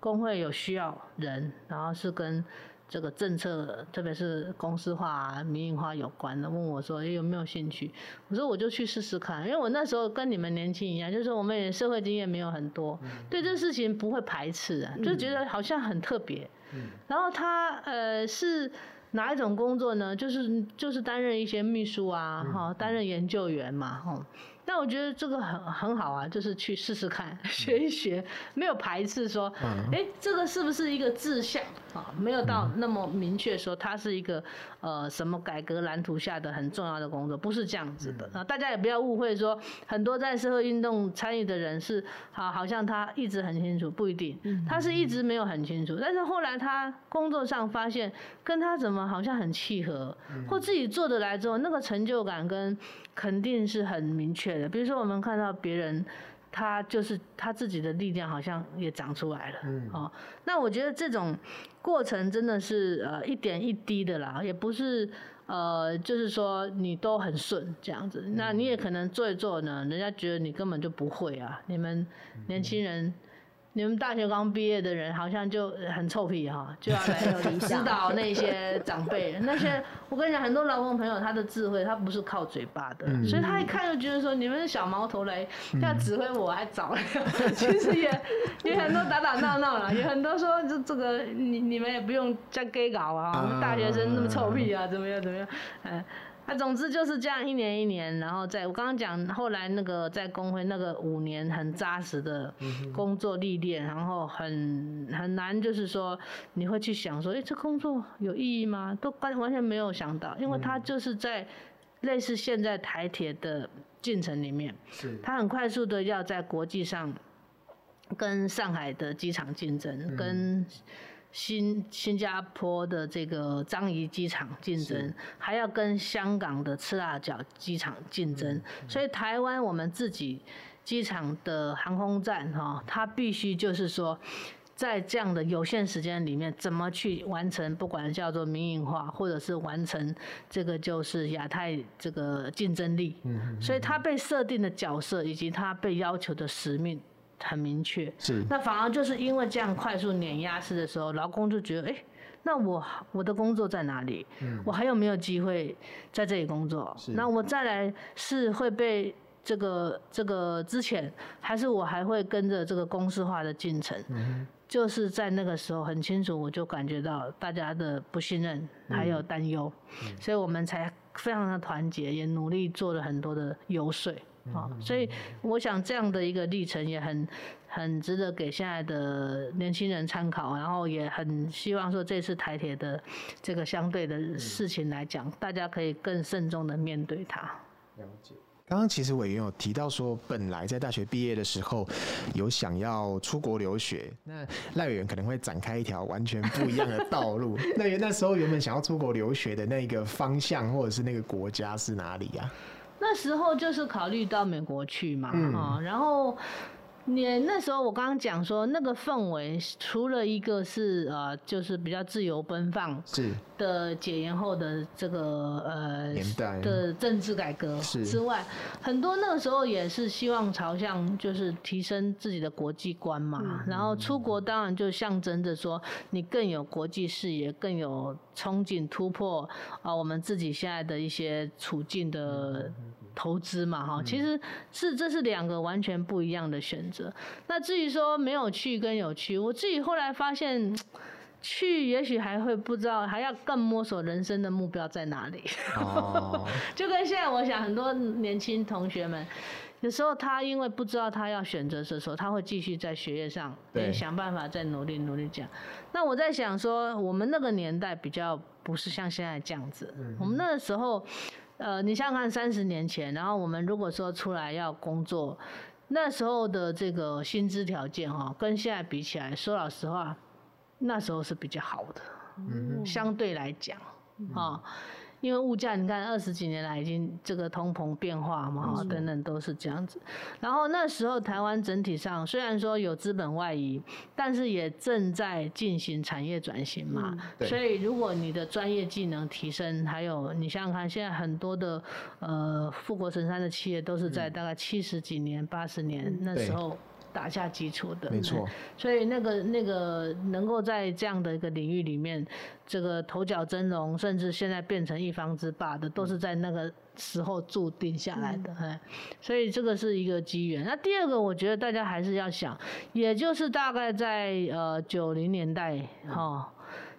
工会有需要人，然后是跟这个政策，特别是公司化、民营化有关的，问我说，有没有兴趣？我说我就去试试看，因为我那时候跟你们年轻一样，就是我们也社会经验没有很多，嗯、对这事情不会排斥啊，就觉得好像很特别。嗯、然后他呃是。哪一种工作呢？就是就是担任一些秘书啊，哈，担任研究员嘛，哈。那我觉得这个很很好啊，就是去试试看，学一学，没有排斥说，哎、欸，这个是不是一个志向啊？没有到那么明确说它是一个呃什么改革蓝图下的很重要的工作，不是这样子的啊。大家也不要误会说，很多在社会运动参与的人是啊，好像他一直很清楚，不一定，他是一直没有很清楚，但是后来他工作上发现跟他怎么好像很契合，或自己做得来之后，那个成就感跟肯定是很明确的。比如说，我们看到别人，他就是他自己的力量好像也长出来了，嗯，哦，那我觉得这种过程真的是呃一点一滴的啦，也不是呃就是说你都很顺这样子，那你也可能做一做呢，人家觉得你根本就不会啊，你们年轻人。你们大学刚毕业的人好像就很臭屁哈，就要来 指导那些长辈。那些我跟你讲，很多劳工朋友他的智慧，他不是靠嘴巴的，所以他一看就觉得说，你们是小毛头来要指挥我还早。其实也也很多打打闹闹了，有很多说这这个你你们也不用这样给搞啊，我们大学生那么臭屁啊，怎么样怎么样，嗯。那总之就是这样，一年一年，然后在我刚刚讲，后来那个在工会那个五年很扎实的工作历练，然后很很难，就是说你会去想说，哎，这工作有意义吗？都完完全没有想到，因为他就是在类似现在台铁的进程里面，是，他很快速的要在国际上跟上海的机场竞争，跟。新新加坡的这个樟宜机场竞争，还要跟香港的赤腊角机场竞争，嗯嗯、所以台湾我们自己机场的航空站哈，它必须就是说，在这样的有限时间里面，怎么去完成，不管叫做民营化，或者是完成这个就是亚太这个竞争力，所以它被设定的角色以及它被要求的使命。很明确，是。那反而就是因为这样快速碾压式的时候，劳工就觉得，哎、欸，那我我的工作在哪里？嗯。我还有没有机会在这里工作？是。那我再来是会被这个这个之前，还是我还会跟着这个公司化的进程？嗯。就是在那个时候很清楚，我就感觉到大家的不信任还有担忧，嗯、所以我们才非常的团结，也努力做了很多的游说。好，所以我想这样的一个历程也很很值得给现在的年轻人参考，然后也很希望说这次台铁的这个相对的事情来讲，大家可以更慎重的面对它。了解。刚刚其实委员有提到说，本来在大学毕业的时候有想要出国留学，那赖委员可能会展开一条完全不一样的道路。那那时候原本想要出国留学的那个方向或者是那个国家是哪里呀？那时候就是考虑到美国去嘛，哈、嗯，然后你那时候我刚刚讲说那个氛围，除了一个是呃，就是比较自由奔放的解严后的这个呃年代的政治改革之外，很多那个时候也是希望朝向就是提升自己的国际观嘛，嗯、然后出国当然就象征着说你更有国际视野，更有憧憬突破啊，我们自己现在的一些处境的。投资嘛，哈，其实是这是两个完全不一样的选择。那至于说没有去跟有去，我自己后来发现，去也许还会不知道，还要更摸索人生的目标在哪里。哦，就跟现在，我想很多年轻同学们，有时候他因为不知道他要选择的时候，他会继续在学业上对想办法再努力努力这样。那我在想说，我们那个年代比较不是像现在这样子，嗯、我们那个时候，呃，你想想看，三十年前，然后我们如果说出来要工作，那时候的这个薪资条件哈，跟现在比起来，说老实话。那时候是比较好的，嗯、相对来讲，啊、嗯，因为物价你看二十几年来已经这个通膨变化嘛，嗯、等等都是这样子。然后那时候台湾整体上虽然说有资本外移，但是也正在进行产业转型嘛。嗯、所以如果你的专业技能提升，还有你想想看，现在很多的呃富国神山的企业都是在大概七十几年、八十年、嗯、那时候。打下基础的，没错。所以那个那个能够在这样的一个领域里面，这个头角峥嵘，甚至现在变成一方之霸的，都是在那个时候注定下来的。哎，所以这个是一个机缘。那第二个，我觉得大家还是要想，也就是大概在呃九零年代哈，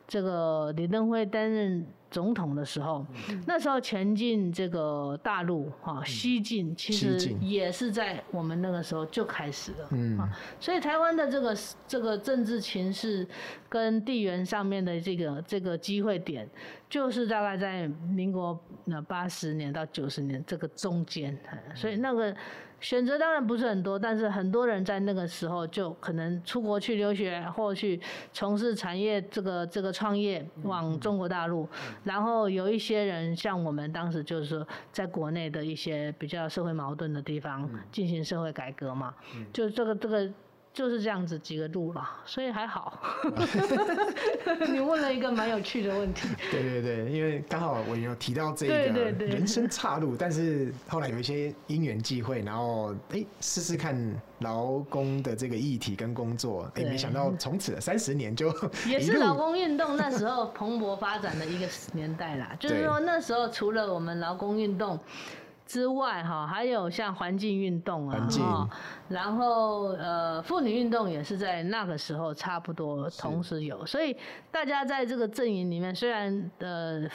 这个李登辉担任。总统的时候，那时候前进这个大陆哈，西进其实也是在我们那个时候就开始了，嗯，所以台湾的这个这个政治情势跟地缘上面的这个这个机会点，就是大概在民国那八十年到九十年这个中间，所以那个。选择当然不是很多，但是很多人在那个时候就可能出国去留学，或去从事产业这个这个创业往中国大陆，然后有一些人像我们当时就是说，在国内的一些比较社会矛盾的地方进行社会改革嘛，就这个这个。就是这样子几个路了，所以还好。你问了一个蛮有趣的问题。对对对，因为刚好我有提到这一个人生岔路，但是后来有一些因缘际会，然后哎试试看劳工的这个议题跟工作，哎没想到从此三十年就 也是劳工运动那时候蓬勃发展的一个年代啦。就是说那时候除了我们劳工运动。之外，哈，还有像环境运动啊，境然后呃，妇女运动也是在那个时候差不多同时有，所以大家在这个阵营里面，虽然呃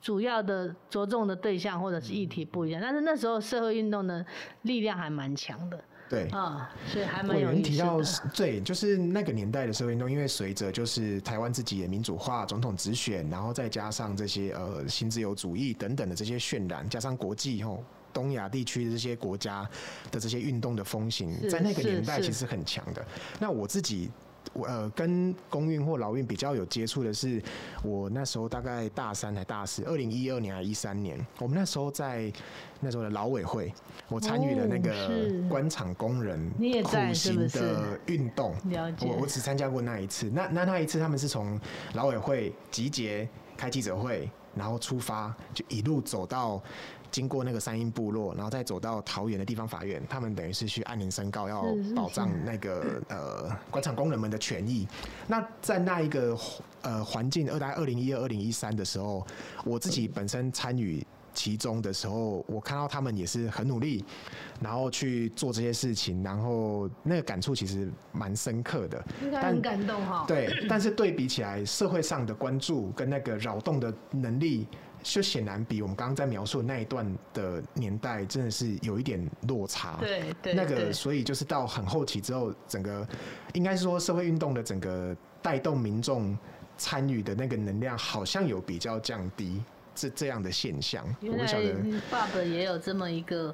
主要的着重的对象或者是议题不一样，嗯、但是那时候社会运动的力量还蛮强的。对啊，所以还蛮有意思的。提到，对，就是那个年代的社会运动，因为随着就是台湾自己的民主化、总统直选，然后再加上这些呃新自由主义等等的这些渲染，加上国际吼东亚地区的这些国家的这些运动的风行，在那个年代其实很强的。那我自己。我呃跟公运或劳运比较有接触的是，我那时候大概大三还大四，二零一二年还一三年，我们那时候在那时候的劳委会，我参与了那个官厂工人苦行的运动。我我只参加过那一次，那那那一次他们是从劳委会集结开记者会，然后出发就一路走到。经过那个山阴部落，然后再走到桃园的地方法院，他们等于是去按铃申告，要保障那个呃关厂工人们的权益。那在那一个呃环境，二大概二零一二、二零一三的时候，我自己本身参与其中的时候，我看到他们也是很努力，然后去做这些事情，然后那个感触其实蛮深刻的，应该很感动哈。对，但是对比起来，社会上的关注跟那个扰动的能力。就显然比我们刚刚在描述的那一段的年代，真的是有一点落差。对对，那个所以就是到很后期之后，整个应该是说社会运动的整个带动民众参与的那个能量，好像有比较降低，这这样的现象。原来爸爸也有这么一个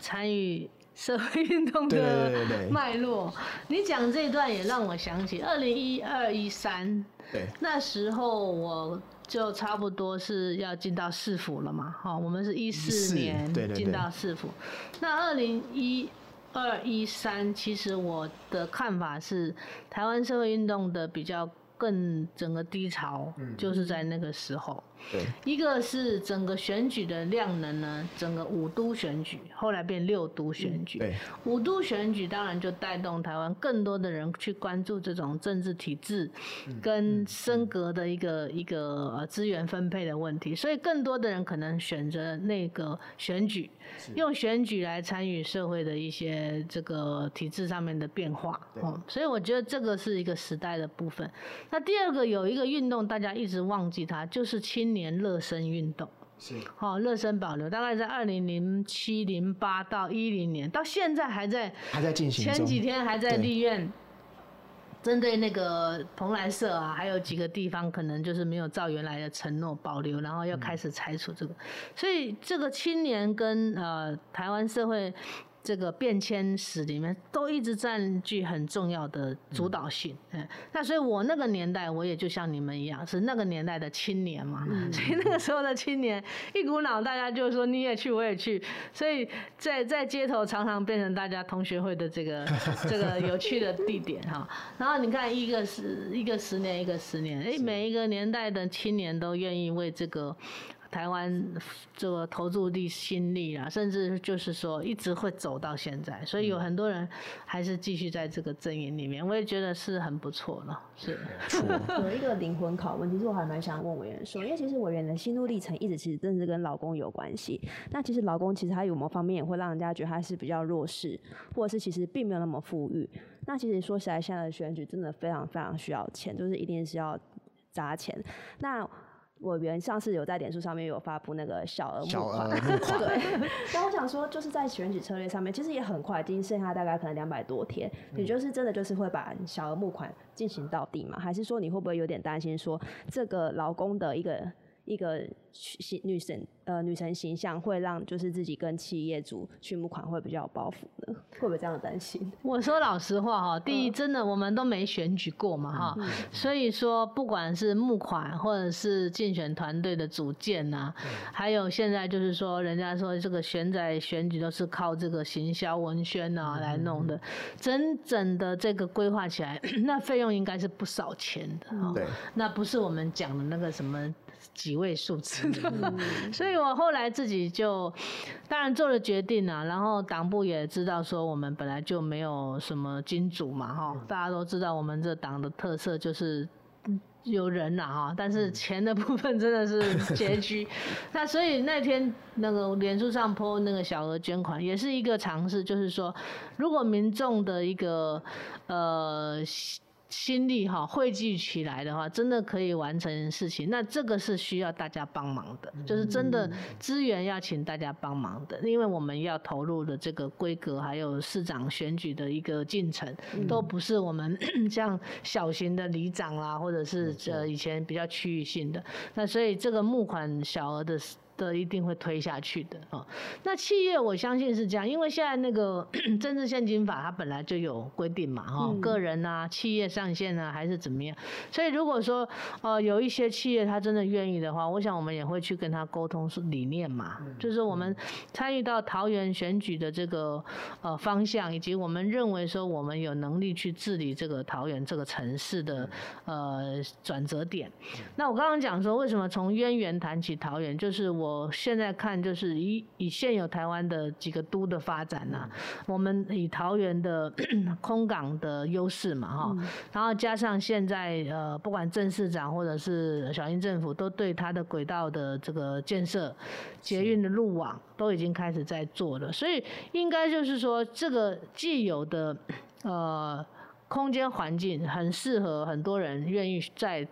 参与社会运动的脉络。你讲这段也让我想起二零一二一三，对，那时候我。就差不多是要进到市府了嘛，哈，我们是一四年进到市府。那二零一二一三，其实我的看法是，台湾社会运动的比较更整个低潮，就是在那个时候。对，一个是整个选举的量能呢，整个五都选举后来变六都选举，对，五都选举当然就带动台湾更多的人去关注这种政治体制跟升格的一个一个呃资源分配的问题，所以更多的人可能选择那个选举，用选举来参与社会的一些这个体制上面的变化，嗯，所以我觉得这个是一个时代的部分。那第二个有一个运动，大家一直忘记它，就是青年热身运动。是，好，热身保留，大概在二零零七、零八到一零年，到现在还在还在进行。前几天还在立院，针对那个蓬莱社啊，还有几个地方可能就是没有照原来的承诺保留，然后要开始拆除这个。所以这个青年跟呃台湾社会。这个变迁史里面都一直占据很重要的主导性，嗯，那所以我那个年代，我也就像你们一样，是那个年代的青年嘛，所以那个时候的青年一股脑，大家就说你也去，我也去，所以在在街头常常变成大家同学会的这个 这个有趣的地点哈。然后你看，一个是一个十年，一个十年，哎，每一个年代的青年都愿意为这个。台湾这个投注力、心力啊，甚至就是说一直会走到现在，所以有很多人还是继续在这个阵营里面，我也觉得是很不错了。是，有一个灵魂拷问，其实我还蛮想问委员说，因为其实委员的心路历程一直其实真的是跟老公有关系。那其实老公其实他有某方面也会让人家觉得他是比较弱势，或者是其实并没有那么富裕。那其实说起来，现在的选举真的非常非常需要钱，就是一定是要砸钱。那委员上次有在脸书上面有发布那个小额募款，募 款对。那我想说，就是在选举策略上面，其实也很快，已经剩下大概可能两百多天，你就是真的就是会把小额募款进行到底吗？还是说你会不会有点担心说这个劳工的一个一个女神？呃，女神形象会让就是自己跟企业主去募款会比较有包袱呢？会不会这样的担心？我说老实话哈，第一，真的我们都没选举过嘛哈，嗯、所以说不管是募款或者是竞选团队的组建呐，嗯、还有现在就是说人家说这个选在选举都是靠这个行销文宣啊来弄的，整整的这个规划起来，那费用应该是不少钱的哈。对，那不是我们讲的那个什么几位数字的，嗯、所以。我后来自己就当然做了决定啊，然后党部也知道说我们本来就没有什么金主嘛哈，大家都知道我们这党的特色就是有人呐哈，但是钱的部分真的是拮据，那所以那天那个脸书上 po 那个小额捐款也是一个尝试，就是说如果民众的一个呃。心力哈汇聚起来的话，真的可以完成事情。那这个是需要大家帮忙的，就是真的资源要请大家帮忙的，因为我们要投入的这个规格，还有市长选举的一个进程，都不是我们 像小型的里长啦，或者是这以前比较区域性的。那所以这个募款小额的。的一定会推下去的啊。那企业我相信是这样，因为现在那个 政治献金法它本来就有规定嘛，哈，个人啊、企业上限啊，还是怎么样。所以如果说呃有一些企业他真的愿意的话，我想我们也会去跟他沟通是理念嘛，就是我们参与到桃园选举的这个呃方向，以及我们认为说我们有能力去治理这个桃园这个城市的呃转折点。那我刚刚讲说为什么从渊源谈起桃园，就是我。我现在看就是以以现有台湾的几个都的发展呐、啊，我们以桃园的 空港的优势嘛哈，然后加上现在呃不管郑市长或者是小英政府都对它的轨道的这个建设、捷运的路网都已经开始在做了，所以应该就是说这个既有的呃空间环境很适合很多人愿意在。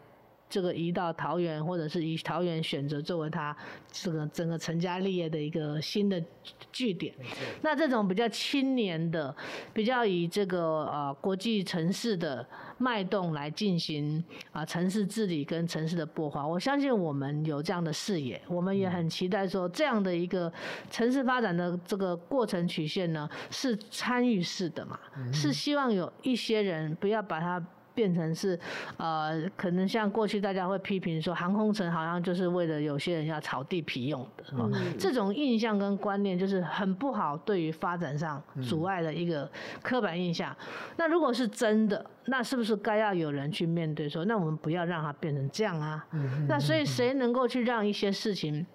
这个移到桃园，或者是以桃园选择作为他这个整个成家立业的一个新的据点。那这种比较青年的，比较以这个呃国际城市的脉动来进行啊城市治理跟城市的擘画，我相信我们有这样的视野，我们也很期待说这样的一个城市发展的这个过程曲线呢，是参与式的嘛，是希望有一些人不要把它。变成是，呃，可能像过去大家会批评说，航空城好像就是为了有些人要炒地皮用的，嗯、这种印象跟观念就是很不好，对于发展上阻碍的一个刻板印象。嗯、那如果是真的，那是不是该要有人去面对说，那我们不要让它变成这样啊？嗯、那所以谁能够去让一些事情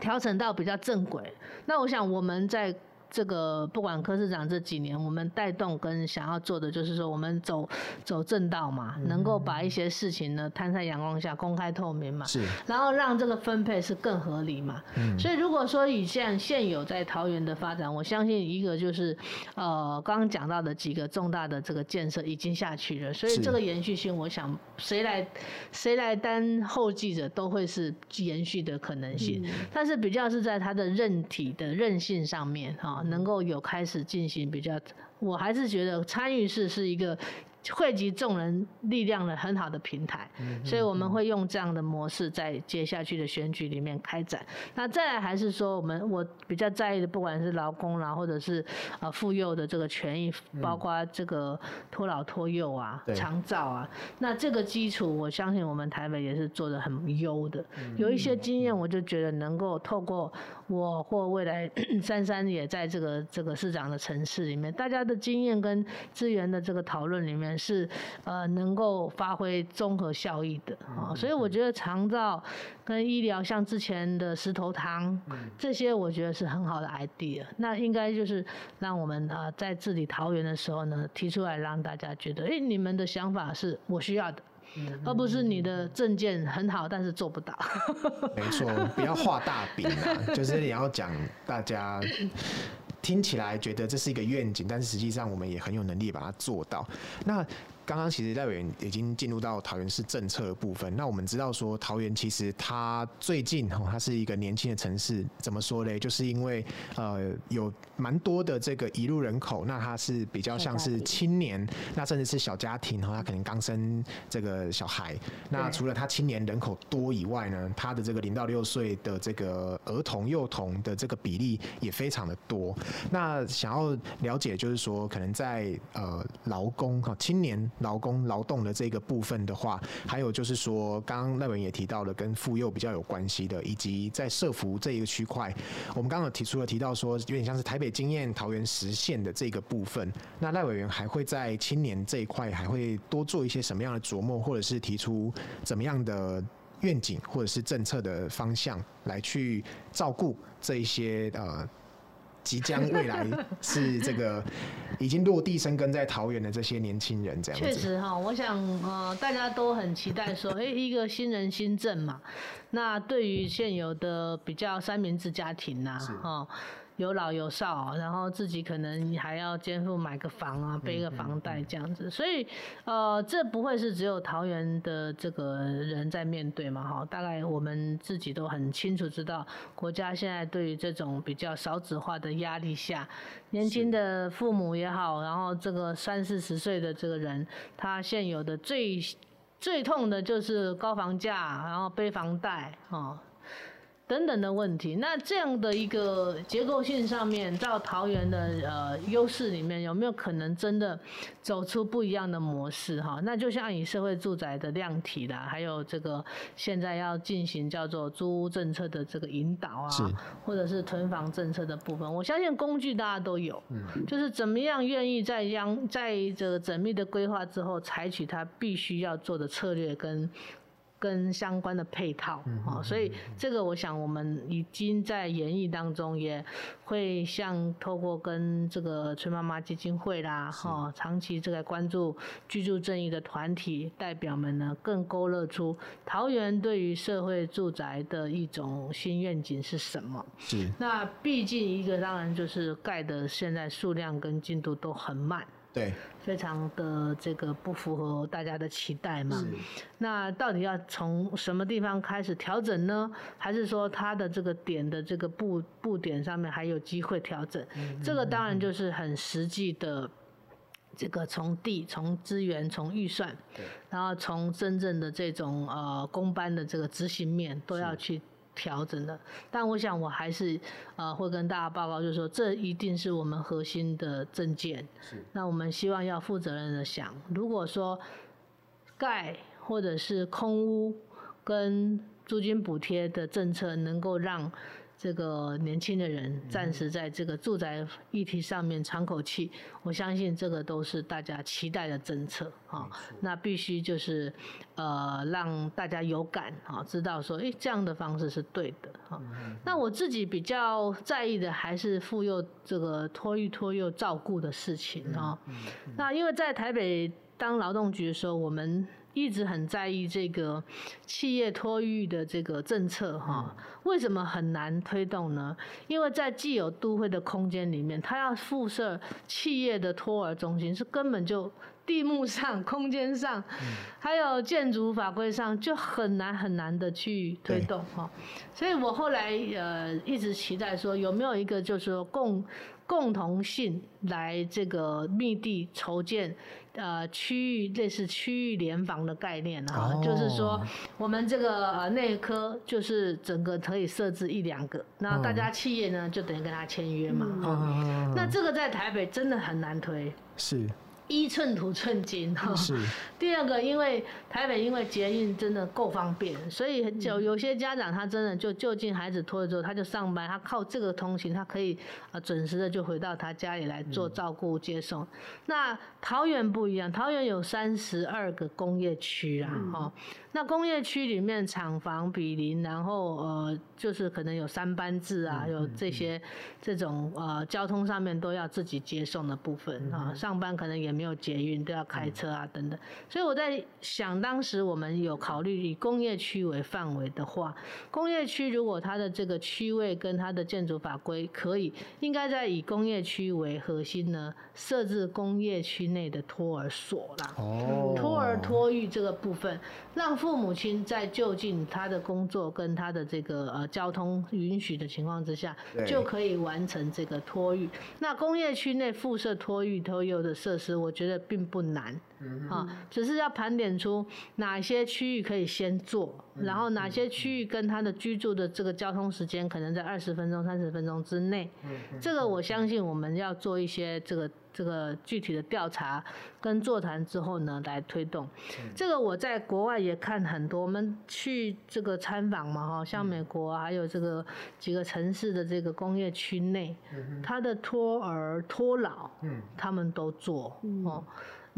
调整到比较正轨？那我想我们在。这个不管柯市长这几年，我们带动跟想要做的，就是说我们走走正道嘛，能够把一些事情呢摊在阳光下，公开透明嘛，是，然后让这个分配是更合理嘛。嗯。所以如果说以现现有在桃园的发展，我相信一个就是呃刚刚讲到的几个重大的这个建设已经下去了，所以这个延续性，我想谁来谁来担后继者都会是延续的可能性，但是比较是在他的韧体的韧性上面哈。能够有开始进行比较，我还是觉得参与式是一个。汇集众人力量的很好的平台，所以我们会用这样的模式在接下去的选举里面开展。那再来还是说，我们我比较在意的，不管是劳工啦，或者是呃妇幼的这个权益，包括这个托老托幼啊、长照啊，那这个基础，我相信我们台北也是做的很优的。有一些经验，我就觉得能够透过我或未来 珊珊也在这个这个市长的城市里面，大家的经验跟资源的这个讨论里面。是呃能够发挥综合效益的啊，所以我觉得长照跟医疗，像之前的石头汤这些，我觉得是很好的 idea。那应该就是让我们啊在治理桃园的时候呢，提出来让大家觉得，哎，你们的想法是我需要的，而不是你的证件很好，但是做不到。没错，不要画大饼啊，就是你要讲大家。听起来觉得这是一个愿景，但是实际上我们也很有能力把它做到。那刚刚其实赖委员已经进入到桃园市政策的部分。那我们知道说，桃园其实它最近哈，它是一个年轻的城市。怎么说嘞？就是因为呃有蛮多的这个移入人口，那它是比较像是青年，那甚至是小家庭哈，他可能刚生这个小孩。那除了它青年人口多以外呢，它的这个零到六岁的这个儿童幼童的这个比例也非常的多。那想要了解就是说，可能在呃劳工哈青年。劳工劳动的这个部分的话，还有就是说，刚刚赖委员也提到了跟妇幼比较有关系的，以及在社福这一个区块，我们刚刚提出了提到说，有点像是台北经验桃园实现的这个部分。那赖委员还会在青年这一块还会多做一些什么样的琢磨，或者是提出怎么样的愿景或者是政策的方向来去照顾这一些呃。即将未来是这个已经落地生根在桃园的这些年轻人，这样子。确实哈，我想呃，大家都很期待说，哎，一个新人新政嘛。那对于现有的比较三明治家庭呐，哈。有老有少，然后自己可能还要肩负买个房啊，背个房贷这样子，所以呃，这不会是只有桃园的这个人在面对嘛，哈，大概我们自己都很清楚知道，国家现在对于这种比较少子化的压力下，年轻的父母也好，然后这个三四十岁的这个人，他现有的最最痛的就是高房价，然后背房贷啊。等等的问题，那这样的一个结构性上面，到桃园的呃优势里面，有没有可能真的走出不一样的模式哈？那就像以社会住宅的量体啦，还有这个现在要进行叫做租屋政策的这个引导啊，或者是囤房政策的部分，我相信工具大家都有，就是怎么样愿意在央在这个缜密的规划之后，采取他必须要做的策略跟。跟相关的配套，哦，所以这个我想我们已经在演绎当中，也会像透过跟这个崔妈妈基金会啦，哈，长期这个关注居住正义的团体代表们呢，更勾勒出桃园对于社会住宅的一种新愿景是什么？是。那毕竟一个当然就是盖的现在数量跟进度都很慢。对，非常的这个不符合大家的期待嘛。那到底要从什么地方开始调整呢？还是说它的这个点的这个布布点上面还有机会调整？这个当然就是很实际的，这个从地、从资源、从预算，然后从真正的这种呃公班的这个执行面都要去。调整的，但我想我还是呃会跟大家报告，就是说这一定是我们核心的证件。是。那我们希望要负责任的想，如果说盖或者是空屋跟租金补贴的政策能够让。这个年轻的人暂时在这个住宅议题上面喘口气，我相信这个都是大家期待的政策啊。那必须就是呃让大家有感啊，知道说，哎，这样的方式是对的啊。那我自己比较在意的还是妇幼这个托育、托幼照顾的事情啊。那因为在台北当劳动局的时候，我们。一直很在意这个企业托育的这个政策哈，为什么很难推动呢？因为在既有都会的空间里面，它要附设企业的托儿中心，是根本就地目上、空间上，还有建筑法规上就很难很难的去推动哈。所以我后来呃一直期待说，有没有一个就是说共共同性来这个密地筹建。呃，区域类似区域联防的概念啊，哦、就是说我们这个呃内科就是整个可以设置一两个，那大家企业呢就等于跟他签约嘛。嗯、那这个在台北真的很难推。是。一寸土寸金哈。是。第二个，因为台北因为捷运真的够方便，所以有有些家长他真的就就近孩子托了之后，他就上班，他靠这个通勤，他可以呃准时的就回到他家里来做照顾接送。嗯、那桃园不一样，桃园有三十二个工业区啦哈。嗯那工业区里面厂房比邻，然后呃，就是可能有三班制啊，有这些这种呃交通上面都要自己接送的部分啊，上班可能也没有捷运，都要开车啊等等。所以我在想，当时我们有考虑以工业区为范围的话，工业区如果它的这个区位跟它的建筑法规可以，应该在以工业区为核心呢，设置工业区内的托儿所啦。哦。托儿托育这个部分，让。父母亲在就近他的工作跟他的这个呃交通允许的情况之下，就可以完成这个托育。那工业区内附设托育托幼的设施，我觉得并不难。啊，只是要盘点出哪些区域可以先做，然后哪些区域跟他的居住的这个交通时间可能在二十分钟、三十分钟之内。这个我相信我们要做一些这个这个具体的调查跟座谈之后呢，来推动。这个我在国外也看很多，我们去这个参访嘛，哈，像美国还有这个几个城市的这个工业区内，他的托儿托老，他们都做哦。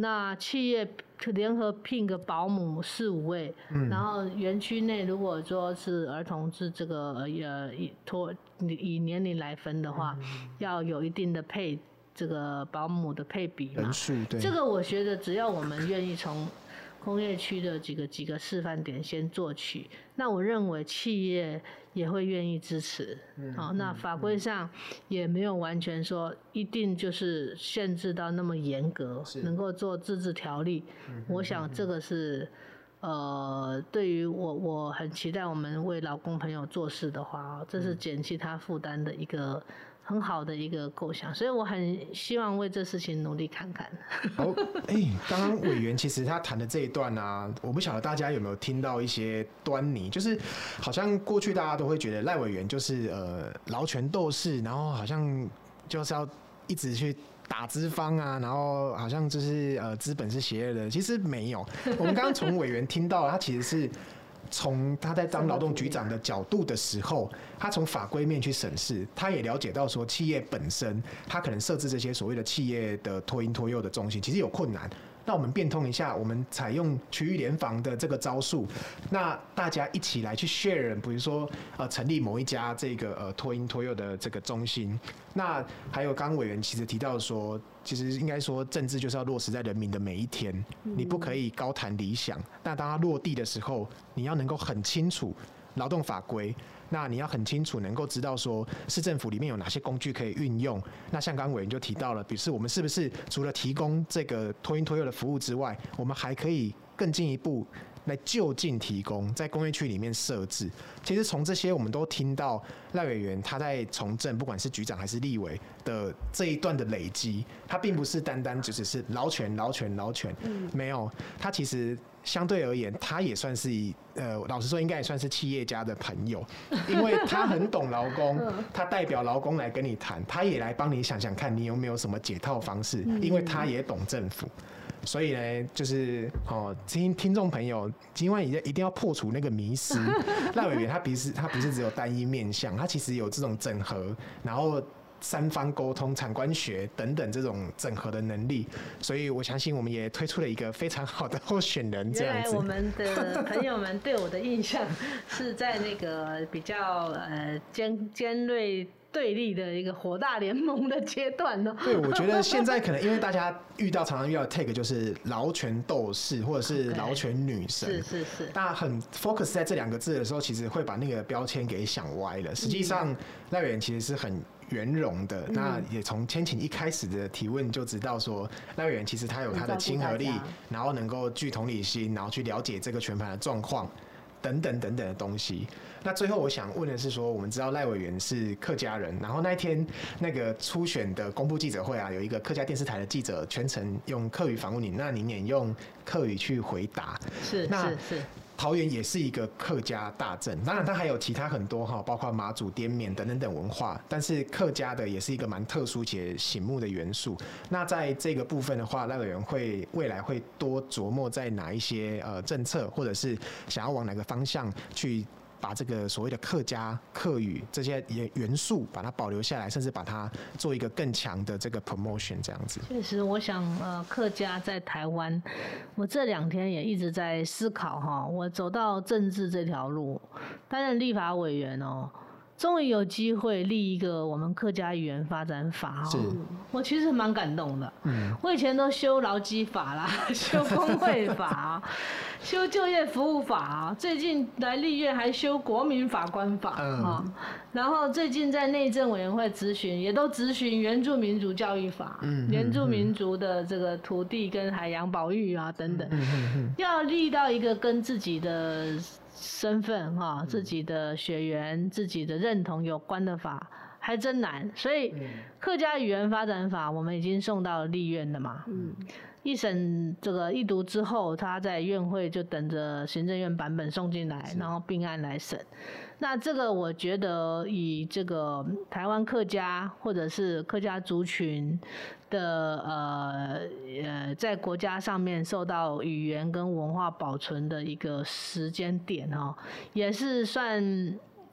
那企业联合聘个保姆四五位，嗯、然后园区内如果说是儿童是这个呃以托以年龄来分的话，嗯、要有一定的配这个保姆的配比嘛。这个我觉得只要我们愿意从。工业区的几个几个示范点先做起，那我认为企业也会愿意支持。好，那法规上也没有完全说一定就是限制到那么严格，能够做自治条例。我想这个是呃，对于我我很期待我们为劳工朋友做事的话，这是减轻他负担的一个。很好的一个构想，所以我很希望为这事情努力看看。好，哎、欸，刚刚委员其实他谈的这一段呢、啊，我不晓得大家有没有听到一些端倪，就是好像过去大家都会觉得赖委员就是呃劳权斗士，然后好像就是要一直去打资方啊，然后好像就是呃资本是邪恶的，其实没有。我们刚刚从委员听到，他其实是。从他在当劳动局长的角度的时候，他从法规面去审视，他也了解到说，企业本身他可能设置这些所谓的企业的托婴托幼的中心，其实有困难。那我们变通一下，我们采用区域联防的这个招数，那大家一起来去 share，比如说呃成立某一家这个呃托婴托幼的这个中心。那还有刚刚委员其实提到说，其实应该说政治就是要落实在人民的每一天，你不可以高谈理想。那当它落地的时候，你要能够很清楚劳动法规。那你要很清楚，能够知道说市政府里面有哪些工具可以运用。那像刚刚委员就提到了，比如说我们是不是除了提供这个托运托幼的服务之外，我们还可以更进一步来就近提供，在工业区里面设置。其实从这些我们都听到赖委员他在从政，不管是局长还是立委的这一段的累积，他并不是单单只是劳权劳权劳权，没有，他其实。相对而言，他也算是呃，老实说，应该也算是企业家的朋友，因为他很懂劳工，他代表劳工来跟你谈，他也来帮你想想看你有没有什么解套方式，因为他也懂政府。所以呢，就是哦，听听众朋友，今晚一一定要破除那个迷思。赖委员他不是他不是只有单一面向，他其实有这种整合，然后三方沟通、产官学等等这种整合的能力。所以我相信，我们也推出了一个非常好的候选人。这样子，我们的朋友们对我的印象是在那个比较呃尖尖锐。对立的一个火大联盟的阶段呢？对，我觉得现在可能因为大家遇到常常遇到 take 就是劳权斗士或者是 劳权女神，是是是。大家很 focus 在这两个字的时候，其实会把那个标签给想歪了。实际上，赖委员其实是很圆融的。那也从千晴一开始的提问就知道说，赖委员其实他有他的亲和力，然后能够具同理心，然后去了解这个全盘的状况。等等等等的东西。那最后我想问的是，说我们知道赖委员是客家人，然后那一天那个初选的公布记者会啊，有一个客家电视台的记者全程用客语访问你，那您也用客语去回答。是，那是是。桃园也是一个客家大镇，当然它还有其他很多哈，包括马祖、滇缅等等等文化，但是客家的也是一个蛮特殊且醒目的元素。那在这个部分的话，赖委员会未来会多琢磨在哪一些呃政策，或者是想要往哪个方向去？把这个所谓的客家客语这些元元素把它保留下来，甚至把它做一个更强的这个 promotion 这样子。确实，我想呃，客家在台湾，我这两天也一直在思考哈，我走到政治这条路，担任立法委员哦。终于有机会立一个我们客家语言发展法哦，我其实蛮感动的。嗯我以前都修劳基法啦，修工会法，修就业服务法，最近来立院还修国民法官法啊。然后最近在内政委员会咨询，也都咨询原住民族教育法，原住民族的这个土地跟海洋保育啊等等，要立到一个跟自己的。身份哈，自己的血缘、自己的认同有关的法还真难，所以客家语言发展法我们已经送到立院了嘛。嗯，一审这个一读之后，他在院会就等着行政院版本送进来，然后并案来审。那这个我觉得以这个台湾客家或者是客家族群的呃呃，在国家上面受到语言跟文化保存的一个时间点哦，也是算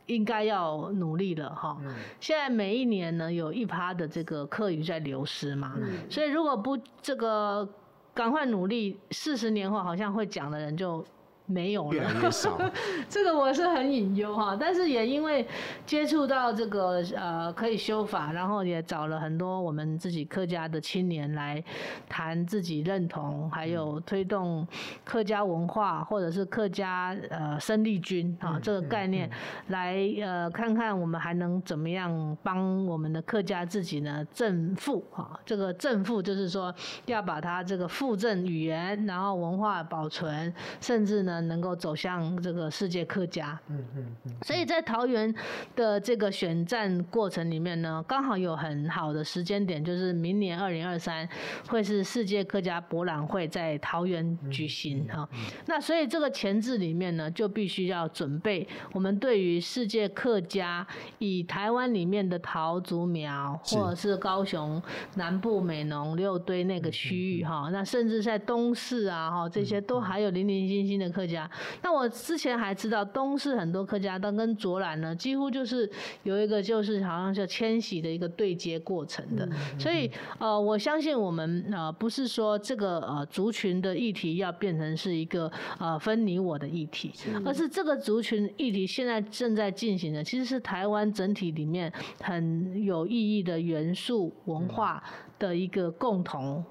应该要努力了哈。现在每一年呢，有一趴的这个课余在流失嘛，所以如果不这个赶快努力，四十年后好像会讲的人就。没有了，越来越少。这个我是很隐忧哈，但是也因为接触到这个呃可以修法，然后也找了很多我们自己客家的青年来谈自己认同，还有推动客家文化或者是客家呃生力军啊这个概念，来呃看看我们还能怎么样帮我们的客家自己呢正负啊，这个正负就是说要把它这个复正语言，然后文化保存，甚至呢。能够走向这个世界客家，嗯嗯嗯，所以在桃园的这个选战过程里面呢，刚好有很好的时间点，就是明年二零二三会是世界客家博览会在桃园举行哈。那所以这个前置里面呢，就必须要准备我们对于世界客家以台湾里面的桃竹苗，或者是高雄南部美浓六堆那个区域哈，那甚至在东市啊哈这些都还有零零星星的客。客家，那我之前还知道东是很多客家，但跟卓兰呢，几乎就是有一个就是好像叫迁徙的一个对接过程的。所以呃，我相信我们呃不是说这个呃族群的议题要变成是一个呃分你我的议题，而是这个族群议题现在正在进行的，其实是台湾整体里面很有意义的元素文化的一个共同。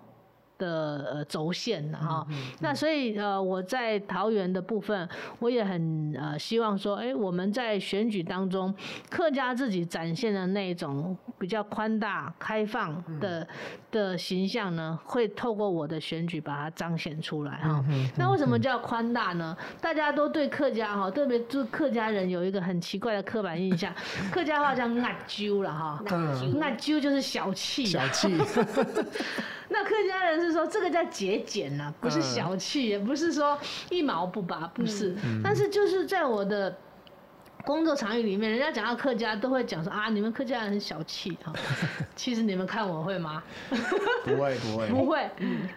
的呃轴线哈，那所以呃我在桃园的部分，我也很呃希望说，哎，我们在选举当中，客家自己展现的那种比较宽大开放的的形象呢，会透过我的选举把它彰显出来哈。那为什么叫宽大呢？大家都对客家哈，特别就客家人有一个很奇怪的刻板印象，客家话叫“爱揪”了哈，“爱揪”就是小气，小气。那客家人是说这个叫节俭呐，不是小气，也不是说一毛不拔，不是。但是就是在我的。工作场域里面，人家讲到客家，都会讲说啊，你们客家人很小气哈。其实你们看我会吗？不会，不会，不会。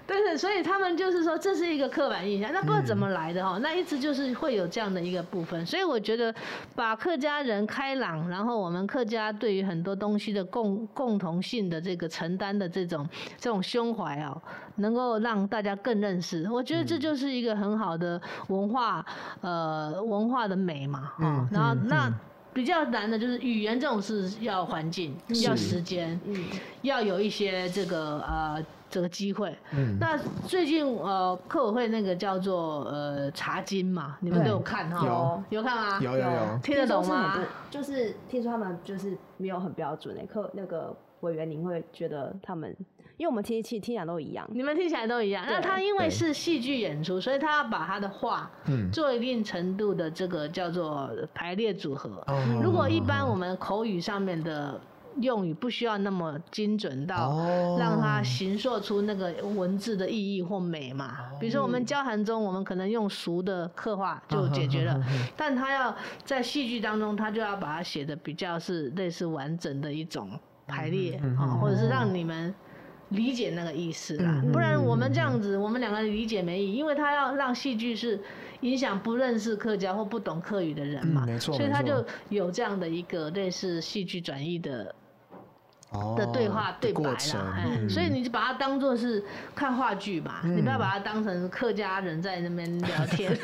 但是所以他们就是说，这是一个刻板印象，那不知道怎么来的哈。那一直就是会有这样的一个部分。所以我觉得，把客家人开朗，然后我们客家对于很多东西的共共同性的这个承担的这种这种胸怀啊，能够让大家更认识。我觉得这就是一个很好的文化，呃，文化的美嘛。嗯，然后。那比较难的就是语言这种事，要环境，要时间，嗯，要有一些这个呃这个机会。嗯，那最近呃客委会那个叫做呃茶经嘛，你们都有看哈？有有看吗？有有有，听得懂吗？就是听说他们就是没有很标准的课，那个委员您会觉得他们？因为我们听起听起来都一样，你们听起来都一样。那他因为是戏剧演出，所以他要把他的话做一定程度的这个叫做排列组合。嗯、如果一般我们口语上面的用语不需要那么精准到让它形塑出那个文字的意义或美嘛，比如说我们交谈中，我们可能用俗的刻画就解决了，但他要在戏剧当中，他就要把它写的比较是类似完整的一种排列啊，或者是让你们。理解那个意思啦，不然我们这样子，我们两个理解没意义，因为他要让戏剧是影响不认识客家或不懂客语的人嘛，没错，所以他就有这样的一个类似戏剧转译的。的对话对白啦，哎，所以你就把它当做是看话剧嘛，你不要把它当成客家人在那边聊天。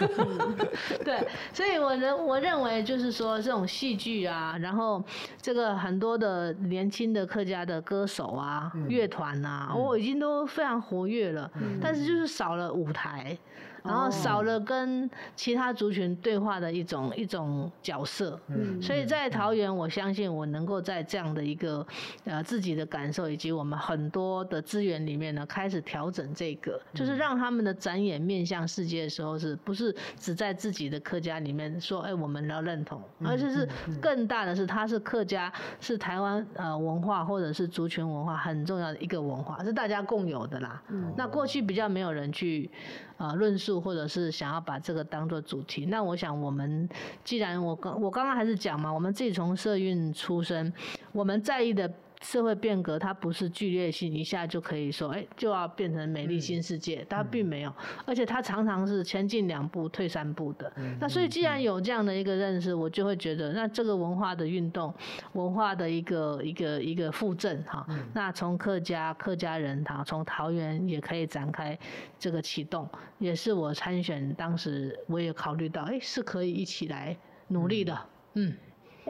对，所以我认我认为就是说这种戏剧啊，然后这个很多的年轻的客家的歌手啊、乐团啊，我已经都非常活跃了，但是就是少了舞台。然后少了跟其他族群对话的一种一种角色，嗯，所以在桃园，我相信我能够在这样的一个呃自己的感受以及我们很多的资源里面呢，开始调整这个，就是让他们的展演面向世界的时候，是不是只在自己的客家里面说，哎，我们要认同，而且是更大的是，它是客家，是台湾呃文化或者是族群文化很重要的一个文化，是大家共有的啦。那过去比较没有人去。啊，论述或者是想要把这个当做主题，那我想我们既然我刚我刚刚还是讲嘛，我们自己从社运出身，我们在意的。社会变革，它不是剧烈性，一下就可以说，哎、欸，就要变成美丽新世界，它并没有，而且它常常是前进两步退三步的。那所以既然有这样的一个认识，我就会觉得，那这个文化的运动，文化的一个一个一个附赠哈，那从客家客家人哈，从桃园也可以展开这个启动，也是我参选当时我也考虑到，哎、欸，是可以一起来努力的，嗯。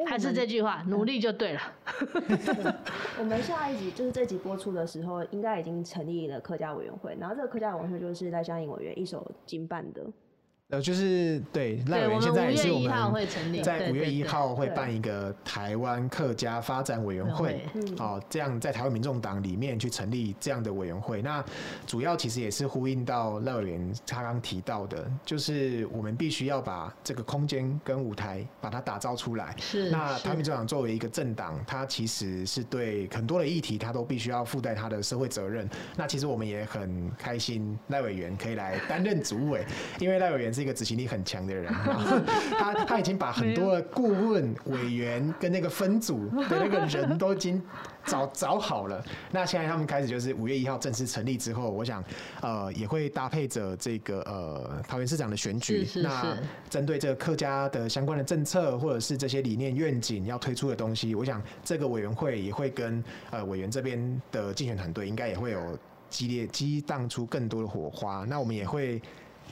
还是这句话，努力就对了。我们下一集就是这集播出的时候，应该已经成立了客家委员会，然后这个客家委员会就是赖香盈委员一手经办的。呃，就是对赖委员现在也是我们在五月一号会办一个台湾客家发展委员会，哦，这样在台湾民众党里面去成立这样的委员会。那主要其实也是呼应到赖委员他刚提到的，就是我们必须要把这个空间跟舞台把它打造出来。是。那台湾民众党作为一个政党，它其实是对很多的议题，它都必须要附带它的社会责任。那其实我们也很开心赖委员可以来担任主委，因为赖委员是。一个执行力很强的人，他他已经把很多的顾问委员跟那个分组的那个人都已经找找好了。那现在他们开始就是五月一号正式成立之后，我想呃也会搭配着这个呃桃园市长的选举，那针对这个客家的相关的政策或者是这些理念愿景要推出的东西，我想这个委员会也会跟呃委员这边的竞选团队应该也会有激烈激荡出更多的火花。那我们也会。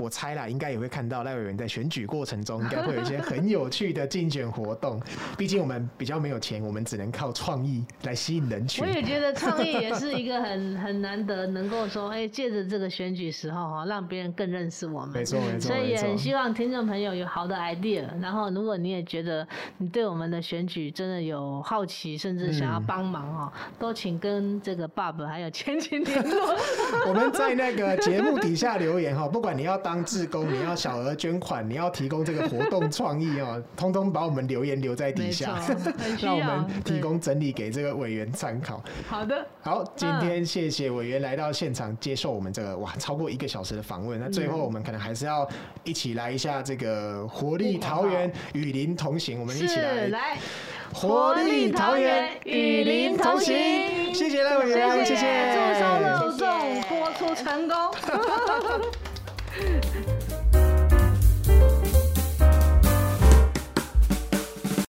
我猜啦，应该也会看到赖委员在选举过程中，应该会有一些很有趣的竞选活动。毕竟我们比较没有钱，我们只能靠创意来吸引人群。我也觉得创意也是一个很 很难得，能够说，哎，借着这个选举时候哈，让别人更认识我们。没错 没错。所以也很希望听众朋友有好的 idea，然后如果你也觉得你对我们的选举真的有好奇，甚至想要帮忙哈，嗯、都请跟这个 Bob 还有 千晴联络。我们在那个节目底下留言哈，不管你要。当志工，你要小额捐款，你要提供这个活动创意哦，通通把我们留言留在底下，让我们提供整理给这个委员参考。好的，好，今天谢谢委员来到现场接受我们这个哇超过一个小时的访问。那最后我们可能还是要一起来一下这个活力桃园与林同行，我们一起来来活力桃园与林同行。谢谢赖委员，谢谢，祝收肉粽播出成功。Yeah.